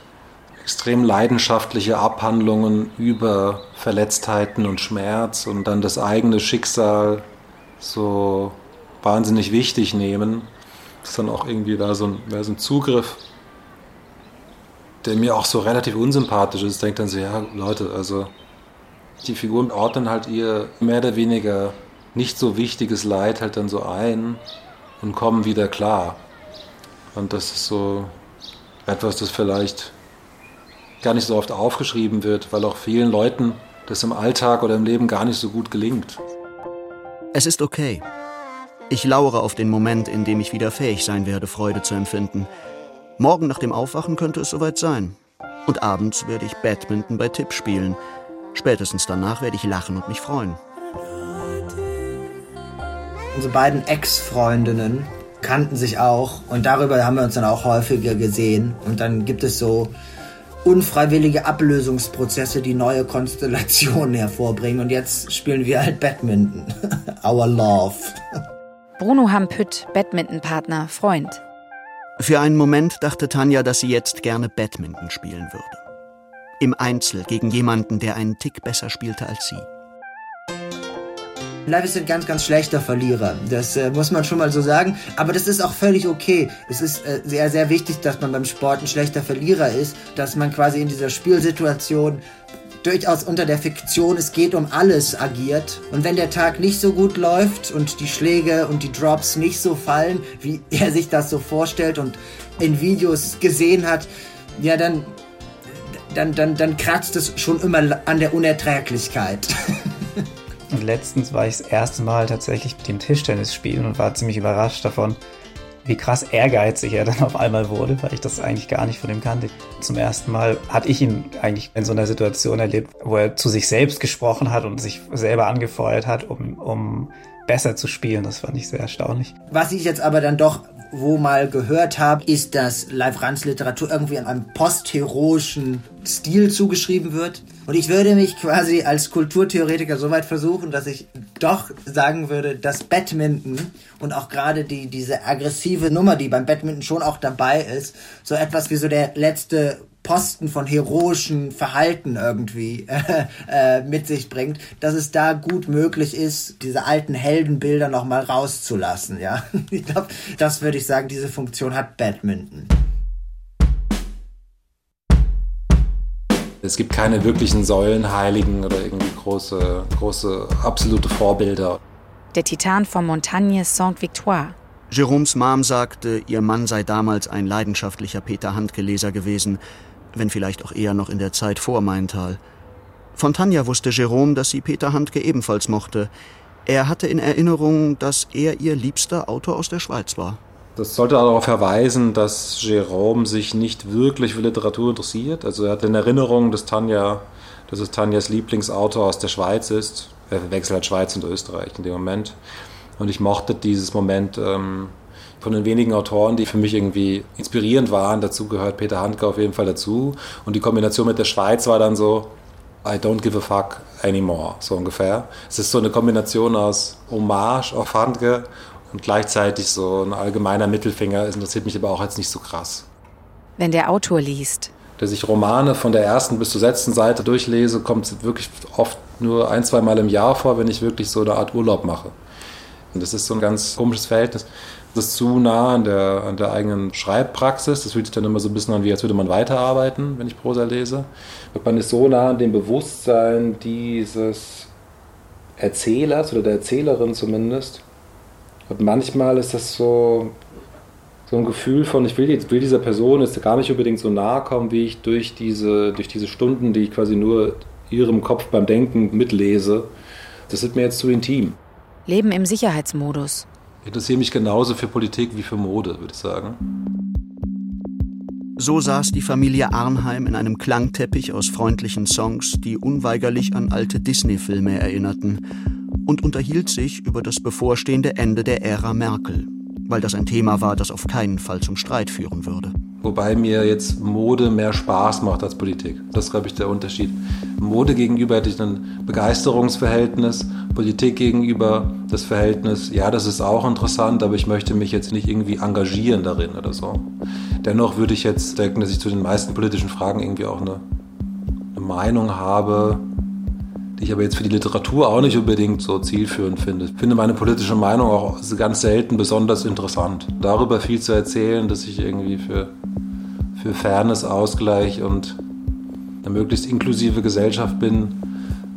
extrem leidenschaftliche Abhandlungen über Verletztheiten und Schmerz und dann das eigene Schicksal so wahnsinnig wichtig nehmen. Das ist dann auch irgendwie da so ein, so ein Zugriff, der mir auch so relativ unsympathisch ist. Ich denke dann so, ja Leute, also die Figuren ordnen halt ihr mehr oder weniger nicht so wichtiges Leid halt dann so ein und kommen wieder klar. Und das ist so etwas, das vielleicht gar nicht so oft aufgeschrieben wird, weil auch vielen Leuten das im Alltag oder im Leben gar nicht so gut gelingt. Es ist okay. Ich lauere auf den Moment, in dem ich wieder fähig sein werde, Freude zu empfinden. Morgen nach dem Aufwachen könnte es soweit sein. Und abends werde ich Badminton bei Tipp spielen. Spätestens danach werde ich lachen und mich freuen. Unsere beiden Ex-Freundinnen kannten sich auch und darüber haben wir uns dann auch häufiger gesehen. Und dann gibt es so unfreiwillige Ablösungsprozesse, die neue Konstellationen hervorbringen. Und jetzt spielen wir halt Badminton. Our Love. Bruno Hampütt, Badmintonpartner, Freund. Für einen Moment dachte Tanja, dass sie jetzt gerne Badminton spielen würde. Im Einzel gegen jemanden, der einen Tick besser spielte als sie. Live ein ganz, ganz schlechter Verlierer. Das äh, muss man schon mal so sagen. Aber das ist auch völlig okay. Es ist äh, sehr, sehr wichtig, dass man beim Sport ein schlechter Verlierer ist. Dass man quasi in dieser Spielsituation durchaus unter der Fiktion, es geht um alles agiert. Und wenn der Tag nicht so gut läuft und die Schläge und die Drops nicht so fallen, wie er sich das so vorstellt und in Videos gesehen hat, ja, dann, dann, dann, dann kratzt es schon immer an der Unerträglichkeit. Und letztens war ich das erste Mal tatsächlich mit dem Tischtennis spielen und war ziemlich überrascht davon, wie krass ehrgeizig er dann auf einmal wurde, weil ich das eigentlich gar nicht von ihm kannte. Zum ersten Mal hatte ich ihn eigentlich in so einer Situation erlebt, wo er zu sich selbst gesprochen hat und sich selber angefeuert hat, um, um besser zu spielen. Das fand ich sehr erstaunlich. Was ich jetzt aber dann doch wo mal gehört habe, ist, dass Live Rans Literatur irgendwie in einem postheroischen Stil zugeschrieben wird. Und ich würde mich quasi als Kulturtheoretiker so weit versuchen, dass ich doch sagen würde, dass Badminton und auch gerade die, diese aggressive Nummer, die beim Badminton schon auch dabei ist, so etwas wie so der letzte Posten von heroischen Verhalten irgendwie äh, äh, mit sich bringt, dass es da gut möglich ist, diese alten Heldenbilder nochmal rauszulassen. Ja, ich glaube, das würde ich sagen, diese Funktion hat Badminton. Es gibt keine wirklichen Säulenheiligen oder irgendwie große, große absolute Vorbilder. Der Titan von Montagne Sainte-Victoire. Jérômes Mom sagte, ihr Mann sei damals ein leidenschaftlicher Peter Handke-Leser gewesen wenn vielleicht auch eher noch in der Zeit vor Maintal. Von Tanja wusste Jerome, dass sie Peter Handke ebenfalls mochte. Er hatte in Erinnerung, dass er ihr liebster Autor aus der Schweiz war. Das sollte darauf verweisen, dass Jerome sich nicht wirklich für Literatur interessiert. Also er hat in Erinnerung, dass Tanja, dass es Tanjas Lieblingsautor aus der Schweiz ist. Er verwechselt halt Schweiz und Österreich in dem Moment. Und ich mochte dieses Moment ähm, von den wenigen Autoren, die für mich irgendwie inspirierend waren. Dazu gehört Peter Handke auf jeden Fall dazu. Und die Kombination mit der Schweiz war dann so, I don't give a fuck anymore, so ungefähr. Es ist so eine Kombination aus Hommage auf Handke und gleichzeitig so ein allgemeiner Mittelfinger. Es interessiert mich aber auch jetzt nicht so krass. Wenn der Autor liest. Dass ich Romane von der ersten bis zur letzten Seite durchlese, kommt wirklich oft nur ein, zwei Mal im Jahr vor, wenn ich wirklich so eine Art Urlaub mache. Und das ist so ein ganz komisches Verhältnis. Das ist zu nah an der, an der eigenen Schreibpraxis. Das fühlt sich dann immer so ein bisschen an, wie als würde man weiterarbeiten, wenn ich Prosa lese. Und man ist so nah an dem Bewusstsein dieses Erzählers oder der Erzählerin zumindest. Und manchmal ist das so, so ein Gefühl von, ich will, jetzt, will dieser Person jetzt gar nicht unbedingt so nahe kommen, wie ich durch diese, durch diese Stunden, die ich quasi nur ihrem Kopf beim Denken mitlese. Das ist mir jetzt zu intim. Leben im Sicherheitsmodus. Interessiere mich genauso für Politik wie für Mode, würde ich sagen. So saß die Familie Arnheim in einem Klangteppich aus freundlichen Songs, die unweigerlich an alte Disney-Filme erinnerten, und unterhielt sich über das bevorstehende Ende der Ära Merkel, weil das ein Thema war, das auf keinen Fall zum Streit führen würde. Wobei mir jetzt Mode mehr Spaß macht als Politik. Das ist, glaube ich, der Unterschied. Mode gegenüber hätte ich ein Begeisterungsverhältnis, Politik gegenüber das Verhältnis, ja, das ist auch interessant, aber ich möchte mich jetzt nicht irgendwie engagieren darin oder so. Dennoch würde ich jetzt denken, dass ich zu den meisten politischen Fragen irgendwie auch eine, eine Meinung habe, ich aber jetzt für die Literatur auch nicht unbedingt so zielführend finde. Ich finde meine politische Meinung auch ganz selten besonders interessant. Darüber viel zu erzählen, dass ich irgendwie für, für Fairness, Ausgleich und eine möglichst inklusive Gesellschaft bin,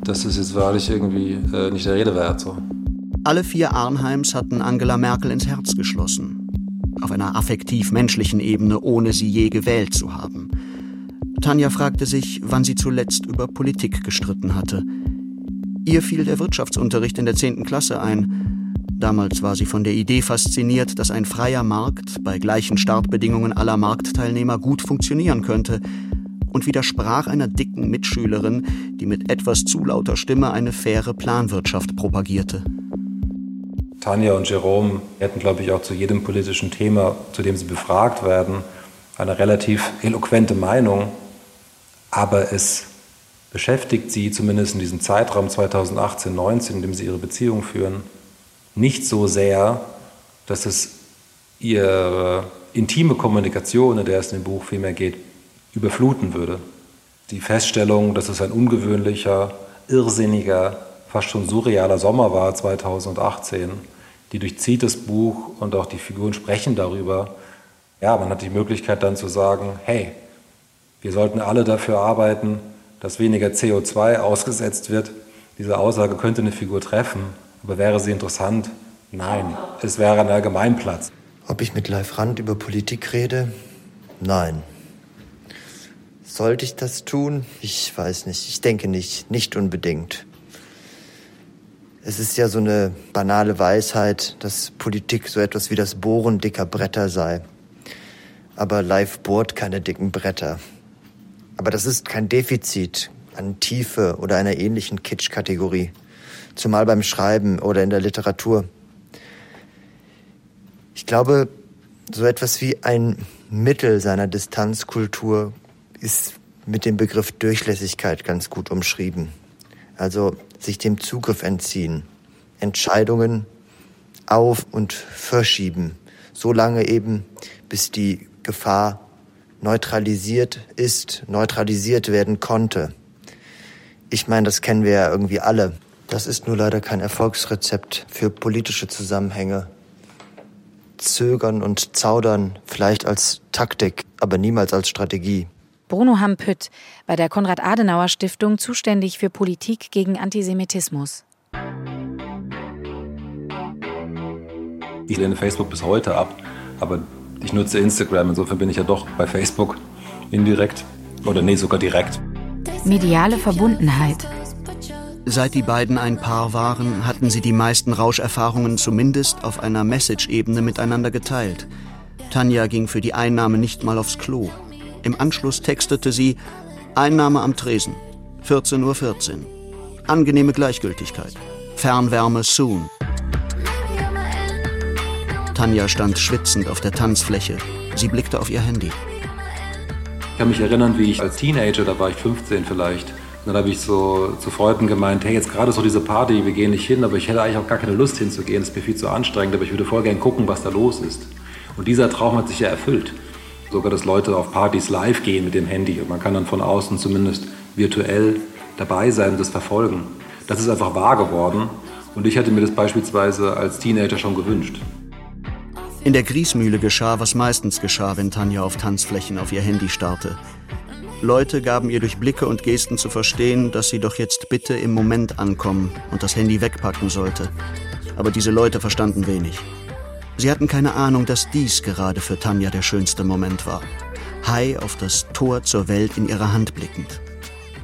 das ist jetzt wahrlich irgendwie äh, nicht der Rede wert. So. Alle vier Arnheims hatten Angela Merkel ins Herz geschlossen. Auf einer affektiv-menschlichen Ebene, ohne sie je gewählt zu haben. Tanja fragte sich, wann sie zuletzt über Politik gestritten hatte. Ihr fiel der Wirtschaftsunterricht in der 10. Klasse ein. Damals war sie von der Idee fasziniert, dass ein freier Markt bei gleichen Startbedingungen aller Marktteilnehmer gut funktionieren könnte und widersprach einer dicken Mitschülerin, die mit etwas zu lauter Stimme eine faire Planwirtschaft propagierte. Tanja und Jerome hätten, glaube ich, auch zu jedem politischen Thema, zu dem sie befragt werden, eine relativ eloquente Meinung. Aber es beschäftigt sie zumindest in diesem Zeitraum 2018, 19, in dem sie ihre Beziehung führen, nicht so sehr, dass es ihre intime Kommunikation, in der es in dem Buch vielmehr geht, überfluten würde. Die Feststellung, dass es ein ungewöhnlicher, irrsinniger, fast schon surrealer Sommer war 2018, die durchzieht das Buch und auch die Figuren sprechen darüber. Ja, man hat die Möglichkeit dann zu sagen, hey, wir sollten alle dafür arbeiten, dass weniger CO2 ausgesetzt wird. Diese Aussage könnte eine Figur treffen, aber wäre sie interessant? Nein, es wäre ein Allgemeinplatz. Ob ich mit Leif Rand über Politik rede? Nein. Sollte ich das tun? Ich weiß nicht. Ich denke nicht. Nicht unbedingt. Es ist ja so eine banale Weisheit, dass Politik so etwas wie das Bohren dicker Bretter sei. Aber Live bohrt keine dicken Bretter. Aber das ist kein Defizit an Tiefe oder einer ähnlichen Kitsch-Kategorie. Zumal beim Schreiben oder in der Literatur. Ich glaube, so etwas wie ein Mittel seiner Distanzkultur ist mit dem Begriff Durchlässigkeit ganz gut umschrieben. Also sich dem Zugriff entziehen, Entscheidungen auf und verschieben, so lange eben, bis die Gefahr neutralisiert ist, neutralisiert werden konnte. Ich meine, das kennen wir ja irgendwie alle. Das ist nur leider kein Erfolgsrezept für politische Zusammenhänge. Zögern und Zaudern vielleicht als Taktik, aber niemals als Strategie. Bruno Hampütt, bei der Konrad-Adenauer-Stiftung zuständig für Politik gegen Antisemitismus. Ich lehne Facebook bis heute ab, aber ich nutze Instagram, insofern bin ich ja doch bei Facebook indirekt oder nee, sogar direkt. Mediale Verbundenheit. Seit die beiden ein Paar waren, hatten sie die meisten Rauscherfahrungen zumindest auf einer Message-Ebene miteinander geteilt. Tanja ging für die Einnahme nicht mal aufs Klo. Im Anschluss textete sie Einnahme am Tresen, 14.14 Uhr. 14. Angenehme Gleichgültigkeit. Fernwärme soon. Tanja stand schwitzend auf der Tanzfläche. Sie blickte auf ihr Handy. Ich kann mich erinnern, wie ich als Teenager, da war ich 15 vielleicht, dann habe ich so zu Freunden gemeint, hey, jetzt gerade so diese Party, wir gehen nicht hin, aber ich hätte eigentlich auch gar keine Lust hinzugehen, es ist mir viel zu anstrengend, aber ich würde voll gern gucken, was da los ist. Und dieser Traum hat sich ja erfüllt. Sogar, dass Leute auf Partys live gehen mit dem Handy und man kann dann von außen zumindest virtuell dabei sein und das verfolgen. Das ist einfach wahr geworden und ich hätte mir das beispielsweise als Teenager schon gewünscht. In der Griesmühle geschah, was meistens geschah, wenn Tanja auf Tanzflächen auf ihr Handy starrte. Leute gaben ihr durch Blicke und Gesten zu verstehen, dass sie doch jetzt bitte im Moment ankommen und das Handy wegpacken sollte. Aber diese Leute verstanden wenig. Sie hatten keine Ahnung, dass dies gerade für Tanja der schönste Moment war. High auf das Tor zur Welt in ihrer Hand blickend.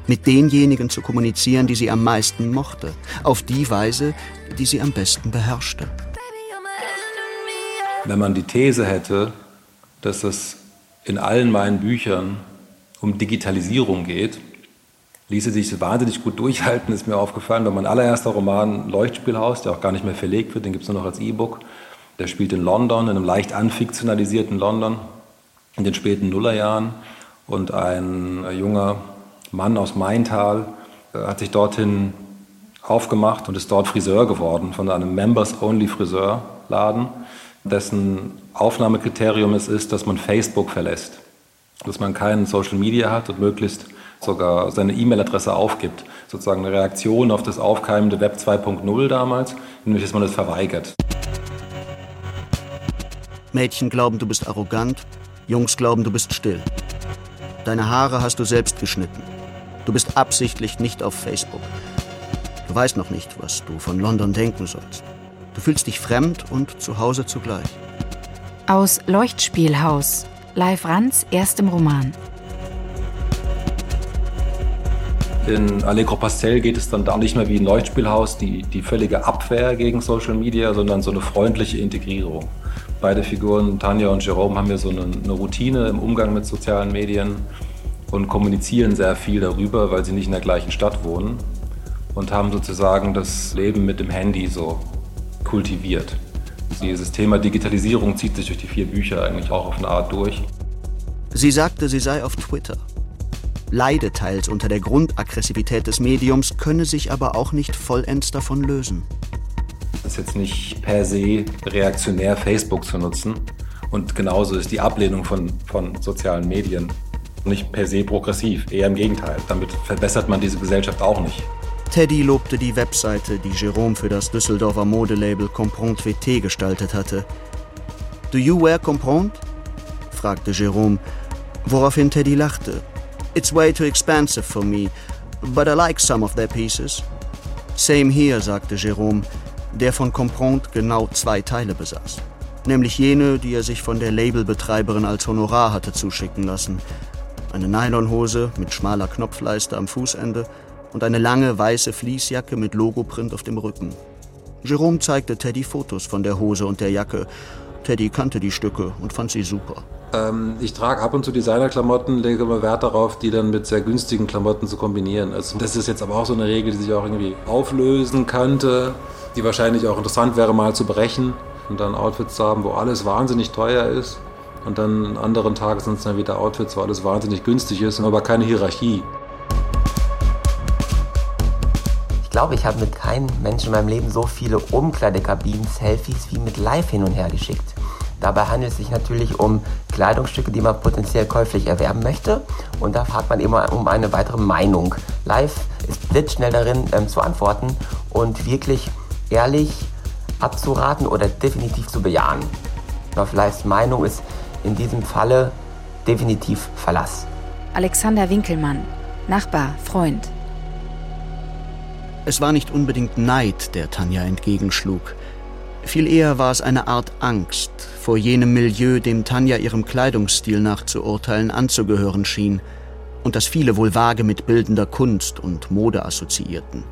Mit denjenigen zu kommunizieren, die sie am meisten mochte. Auf die Weise, die sie am besten beherrschte. Wenn man die These hätte, dass es in allen meinen Büchern um Digitalisierung geht, ließe sich wahnsinnig gut durchhalten, ist mir aufgefallen, weil mein allererster Roman Leuchtspielhaus, der auch gar nicht mehr verlegt wird, den gibt es nur noch als E-Book, der spielt in London, in einem leicht anfiktionalisierten London in den späten Nullerjahren. Und ein junger Mann aus Maintal äh, hat sich dorthin aufgemacht und ist dort Friseur geworden von einem Members-Only-Friseurladen, dessen Aufnahmekriterium es ist, dass man Facebook verlässt, dass man keinen Social Media hat und möglichst sogar seine E-Mail-Adresse aufgibt. Sozusagen eine Reaktion auf das aufkeimende Web 2.0 damals, nämlich dass man das verweigert. Mädchen glauben, du bist arrogant, Jungs glauben, du bist still. Deine Haare hast du selbst geschnitten. Du bist absichtlich nicht auf Facebook. Du weißt noch nicht, was du von London denken sollst. Du fühlst dich fremd und zu Hause zugleich. Aus Leuchtspielhaus, Live Ranz erstem Roman. In Allegro Pastel geht es dann da nicht mehr wie ein Leuchtspielhaus, die, die völlige Abwehr gegen Social Media, sondern so eine freundliche Integrierung. Beide Figuren, Tanja und Jerome, haben ja so eine, eine Routine im Umgang mit sozialen Medien und kommunizieren sehr viel darüber, weil sie nicht in der gleichen Stadt wohnen und haben sozusagen das Leben mit dem Handy so kultiviert. Dieses Thema Digitalisierung zieht sich durch die vier Bücher eigentlich auch auf eine Art durch. Sie sagte, sie sei auf Twitter. Leide teils unter der Grundaggressivität des Mediums, könne sich aber auch nicht vollends davon lösen. Es ist jetzt nicht per se reaktionär, Facebook zu nutzen. Und genauso ist die Ablehnung von, von sozialen Medien nicht per se progressiv, eher im Gegenteil. Damit verbessert man diese Gesellschaft auch nicht. Teddy lobte die Webseite, die Jerome für das Düsseldorfer Modelabel Comprendre VT gestaltet hatte. Do you wear Comprendre? fragte Jerome, woraufhin Teddy lachte. It's way too expensive for me, but I like some of their pieces. Same here, sagte Jerome, der von Comprendre genau zwei Teile besaß. Nämlich jene, die er sich von der Labelbetreiberin als Honorar hatte zuschicken lassen. Eine Nylonhose mit schmaler Knopfleiste am Fußende und eine lange weiße Fließjacke mit Logoprint auf dem Rücken. Jerome zeigte Teddy Fotos von der Hose und der Jacke. Teddy kannte die Stücke und fand sie super. Ähm, ich trage ab und zu Designerklamotten, lege immer Wert darauf, die dann mit sehr günstigen Klamotten zu kombinieren. Also das ist jetzt aber auch so eine Regel, die sich auch irgendwie auflösen könnte die wahrscheinlich auch interessant wäre mal zu brechen und dann Outfits zu haben, wo alles wahnsinnig teuer ist und dann an anderen Tagen sind es dann wieder Outfits, wo alles wahnsinnig günstig ist, aber keine Hierarchie. Glaube, ich habe mit keinem Menschen in meinem Leben so viele Umkleidekabinen-Selfies wie mit Live hin und her geschickt. Dabei handelt es sich natürlich um Kleidungsstücke, die man potenziell käuflich erwerben möchte. Und da fragt man immer um eine weitere Meinung. Live ist blitzschnell darin ähm, zu antworten und wirklich ehrlich abzuraten oder definitiv zu bejahen. Auf Lives Meinung ist in diesem Falle definitiv Verlass. Alexander Winkelmann, Nachbar, Freund. Es war nicht unbedingt Neid, der Tanja entgegenschlug. Viel eher war es eine Art Angst vor jenem Milieu, dem Tanja ihrem Kleidungsstil nach zu urteilen anzugehören schien und das viele wohl vage mit bildender Kunst und Mode assoziierten.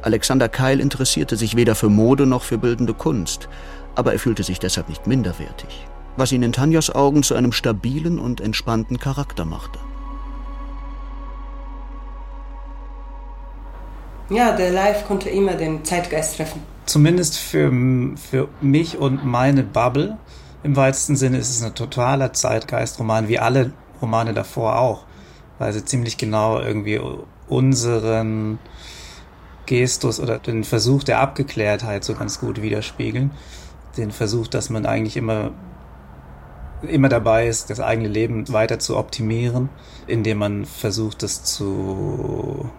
Alexander Keil interessierte sich weder für Mode noch für bildende Kunst, aber er fühlte sich deshalb nicht minderwertig, was ihn in Tanjas Augen zu einem stabilen und entspannten Charakter machte. Ja, der Live konnte immer den Zeitgeist treffen. Zumindest für, für mich und meine Bubble im weitesten Sinne ist es ein totaler Zeitgeistroman, wie alle Romane davor auch, weil sie ziemlich genau irgendwie unseren Gestus oder den Versuch der Abgeklärtheit so ganz gut widerspiegeln. Den Versuch, dass man eigentlich immer immer dabei ist, das eigene Leben weiter zu optimieren, indem man versucht, das zu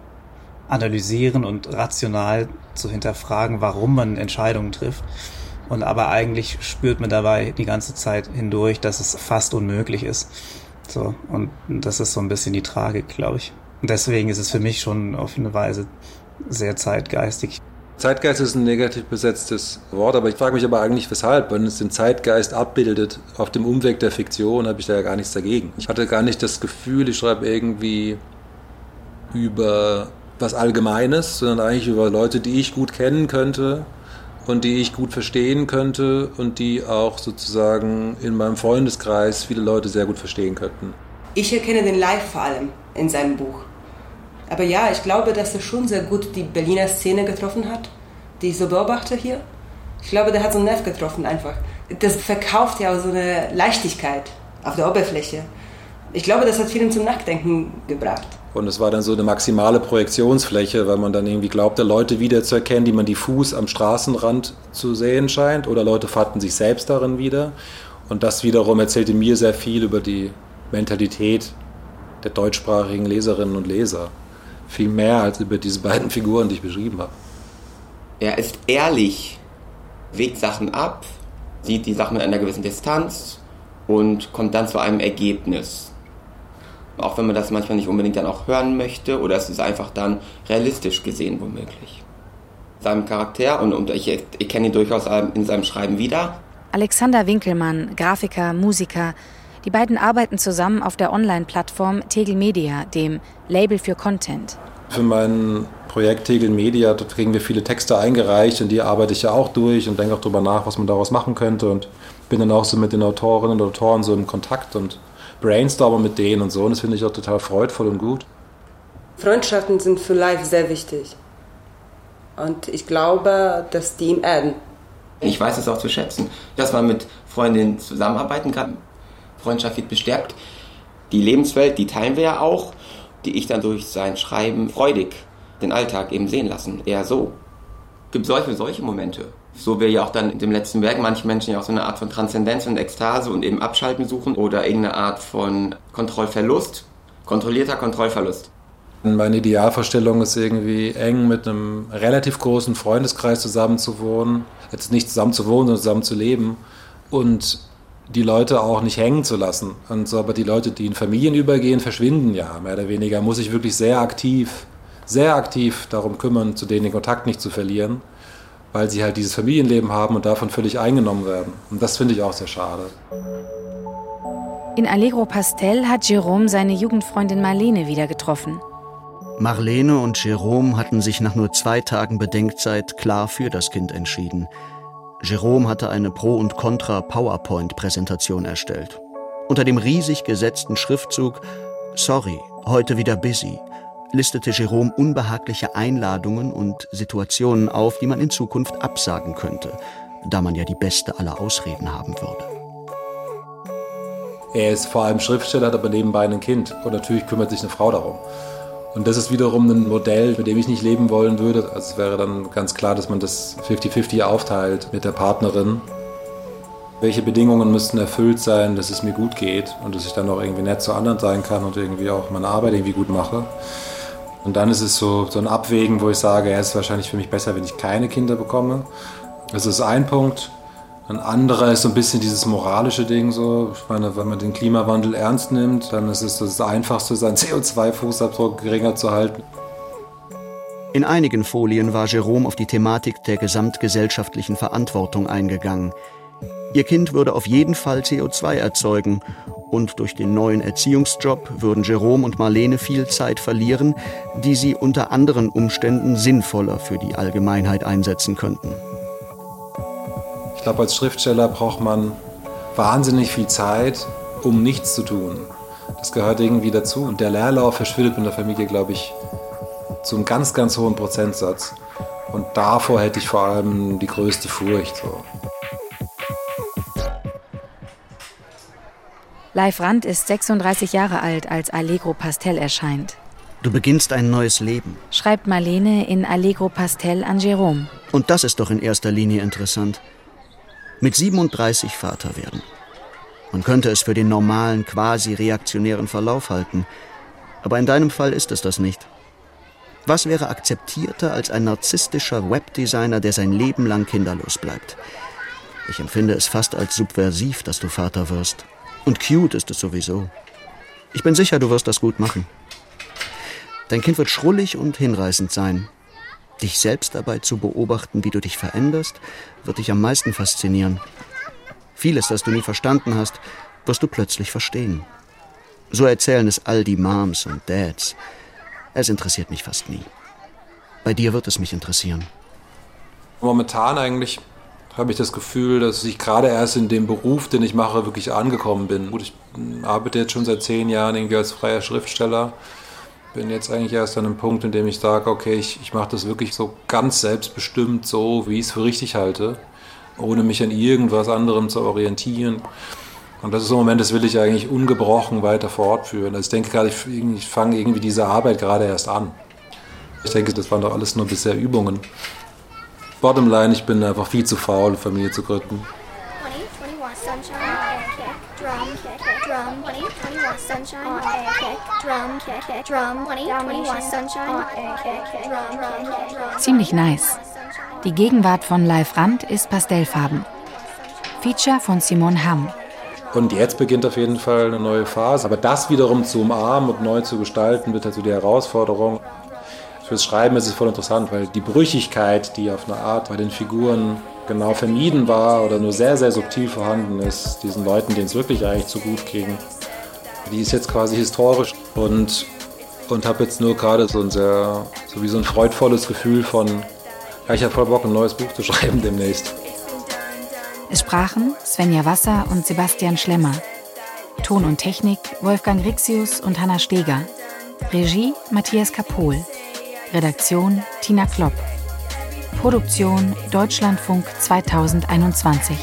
analysieren und rational zu hinterfragen, warum man Entscheidungen trifft. Und aber eigentlich spürt man dabei die ganze Zeit hindurch, dass es fast unmöglich ist. So, und das ist so ein bisschen die Tragik, glaube ich. Und deswegen ist es für mich schon auf eine Weise sehr zeitgeistig. Zeitgeist ist ein negativ besetztes Wort, aber ich frage mich aber eigentlich weshalb. Wenn es den Zeitgeist abbildet auf dem Umweg der Fiktion, habe ich da ja gar nichts dagegen. Ich hatte gar nicht das Gefühl, ich schreibe irgendwie über was Allgemeines, sondern eigentlich über Leute, die ich gut kennen könnte und die ich gut verstehen könnte und die auch sozusagen in meinem Freundeskreis viele Leute sehr gut verstehen könnten. Ich erkenne den Live vor allem in seinem Buch. Aber ja, ich glaube, dass er schon sehr gut die Berliner Szene getroffen hat, die ich so beobachte hier. Ich glaube, der hat so einen Nerv getroffen einfach. Das verkauft ja auch so eine Leichtigkeit auf der Oberfläche. Ich glaube, das hat vielen zum Nachdenken gebracht. Und es war dann so eine maximale Projektionsfläche, weil man dann irgendwie glaubte, Leute wiederzuerkennen, die man diffus am Straßenrand zu sehen scheint. Oder Leute fanden sich selbst darin wieder. Und das wiederum erzählte mir sehr viel über die Mentalität der deutschsprachigen Leserinnen und Leser viel mehr als über diese beiden Figuren, die ich beschrieben habe. Er ist ehrlich, wägt Sachen ab, sieht die Sachen mit einer gewissen Distanz und kommt dann zu einem Ergebnis. Auch wenn man das manchmal nicht unbedingt dann auch hören möchte oder es ist einfach dann realistisch gesehen womöglich. Seinem Charakter und, und ich, ich kenne ihn durchaus in seinem Schreiben wieder. Alexander Winkelmann, Grafiker, Musiker, die beiden arbeiten zusammen auf der Online-Plattform Tegel Media, dem Label für Content. Für mein Projekt Tegel Media, dort kriegen wir viele Texte eingereicht und die arbeite ich ja auch durch und denke auch darüber nach, was man daraus machen könnte und bin dann auch so mit den Autorinnen und Autoren so im Kontakt und brainstorme mit denen und so und das finde ich auch total freudvoll und gut. Freundschaften sind für Live sehr wichtig und ich glaube, dass die ihm erden. Ich weiß es auch zu schätzen, dass man mit Freundinnen zusammenarbeiten kann. Freundschaft wird bestärkt. Die Lebenswelt, die teilen wir ja auch, die ich dann durch sein Schreiben freudig den Alltag eben sehen lassen. Eher so. Es gibt solche, solche Momente. So wir ja auch dann in dem letzten Werk manche Menschen ja auch so eine Art von Transzendenz und Ekstase und eben Abschalten suchen oder irgendeine Art von Kontrollverlust, kontrollierter Kontrollverlust. Meine Idealvorstellung ist irgendwie eng mit einem relativ großen Freundeskreis zusammenzuwohnen. Jetzt nicht zusammen zu wohnen, sondern zusammen zu leben. Und die Leute auch nicht hängen zu lassen. Und so, aber die Leute, die in Familien übergehen, verschwinden ja, mehr oder weniger. Muss ich wirklich sehr aktiv, sehr aktiv darum kümmern, zu denen den Kontakt nicht zu verlieren, weil sie halt dieses Familienleben haben und davon völlig eingenommen werden. Und das finde ich auch sehr schade. In Allegro Pastel hat Jerome seine Jugendfreundin Marlene wieder getroffen. Marlene und Jerome hatten sich nach nur zwei Tagen Bedenkzeit klar für das Kind entschieden. Jerome hatte eine Pro- und Contra-PowerPoint-Präsentation erstellt. Unter dem riesig gesetzten Schriftzug Sorry, heute wieder busy listete Jerome unbehagliche Einladungen und Situationen auf, die man in Zukunft absagen könnte, da man ja die beste aller Ausreden haben würde. Er ist vor allem Schriftsteller, hat aber nebenbei ein Kind und natürlich kümmert sich eine Frau darum. Und das ist wiederum ein Modell, mit dem ich nicht leben wollen würde. Also es wäre dann ganz klar, dass man das 50-50 aufteilt mit der Partnerin. Welche Bedingungen müssten erfüllt sein, dass es mir gut geht und dass ich dann auch irgendwie nett zu anderen sein kann und irgendwie auch meine Arbeit irgendwie gut mache. Und dann ist es so, so ein Abwägen, wo ich sage, ja, es ist wahrscheinlich für mich besser, wenn ich keine Kinder bekomme. Das ist ein Punkt. Ein anderer ist so ein bisschen dieses moralische Ding so. Ich meine, wenn man den Klimawandel ernst nimmt, dann ist es das Einfachste, seinen CO2-Fußabdruck geringer zu halten. In einigen Folien war Jerome auf die Thematik der gesamtgesellschaftlichen Verantwortung eingegangen. Ihr Kind würde auf jeden Fall CO2 erzeugen und durch den neuen Erziehungsjob würden Jerome und Marlene viel Zeit verlieren, die sie unter anderen Umständen sinnvoller für die Allgemeinheit einsetzen könnten. Ich glaube, als Schriftsteller braucht man wahnsinnig viel Zeit, um nichts zu tun. Das gehört irgendwie dazu. Und der Leerlauf verschwindet in der Familie, glaube ich, zu einem ganz, ganz hohen Prozentsatz. Und davor hätte ich vor allem die größte Furcht. So. Leif Rand ist 36 Jahre alt, als Allegro Pastel erscheint. Du beginnst ein neues Leben. Schreibt Marlene in Allegro Pastel an Jerome. Und das ist doch in erster Linie interessant mit 37 Vater werden. Man könnte es für den normalen, quasi reaktionären Verlauf halten, aber in deinem Fall ist es das nicht. Was wäre akzeptierter als ein narzisstischer Webdesigner, der sein Leben lang kinderlos bleibt? Ich empfinde es fast als subversiv, dass du Vater wirst. Und cute ist es sowieso. Ich bin sicher, du wirst das gut machen. Dein Kind wird schrullig und hinreißend sein. Dich selbst dabei zu beobachten, wie du dich veränderst, wird dich am meisten faszinieren. Vieles, das du nie verstanden hast, wirst du plötzlich verstehen. So erzählen es all die Moms und Dads. Es interessiert mich fast nie. Bei dir wird es mich interessieren. Momentan eigentlich habe ich das Gefühl, dass ich gerade erst in dem Beruf, den ich mache, wirklich angekommen bin. Gut, ich arbeite jetzt schon seit zehn Jahren irgendwie als freier Schriftsteller. Bin jetzt eigentlich erst an einem Punkt, in dem ich sage, okay, ich, ich mache das wirklich so ganz selbstbestimmt, so wie ich es für richtig halte, ohne mich an irgendwas anderem zu orientieren. Und das ist ein Moment, das will ich eigentlich ungebrochen weiter fortführen. Also ich denke gerade, ich, ich fange irgendwie diese Arbeit gerade erst an. Ich denke, das waren doch alles nur bisher Übungen. Bottomline, ich bin einfach viel zu faul, Familie zu gründen. Ziemlich nice. Die Gegenwart von Live Rand ist pastellfarben. Feature von Simon Hamm. Und jetzt beginnt auf jeden Fall eine neue Phase. Aber das wiederum zu umarmen und neu zu gestalten, wird also die Herausforderung. Fürs Schreiben ist es voll interessant, weil die Brüchigkeit, die auf eine Art bei den Figuren genau vermieden war oder nur sehr, sehr subtil vorhanden ist, diesen Leuten, denen es wirklich eigentlich zu gut ging, die ist jetzt quasi historisch und, und habe jetzt nur gerade so ein sehr, so wie so ein freudvolles Gefühl von, ja, ich habe voll Bock, ein neues Buch zu schreiben demnächst. Es sprachen Svenja Wasser und Sebastian Schlemmer. Ton und Technik Wolfgang Rixius und Hanna Steger. Regie Matthias Kapohl. Redaktion Tina Klopp. Produktion Deutschlandfunk 2021.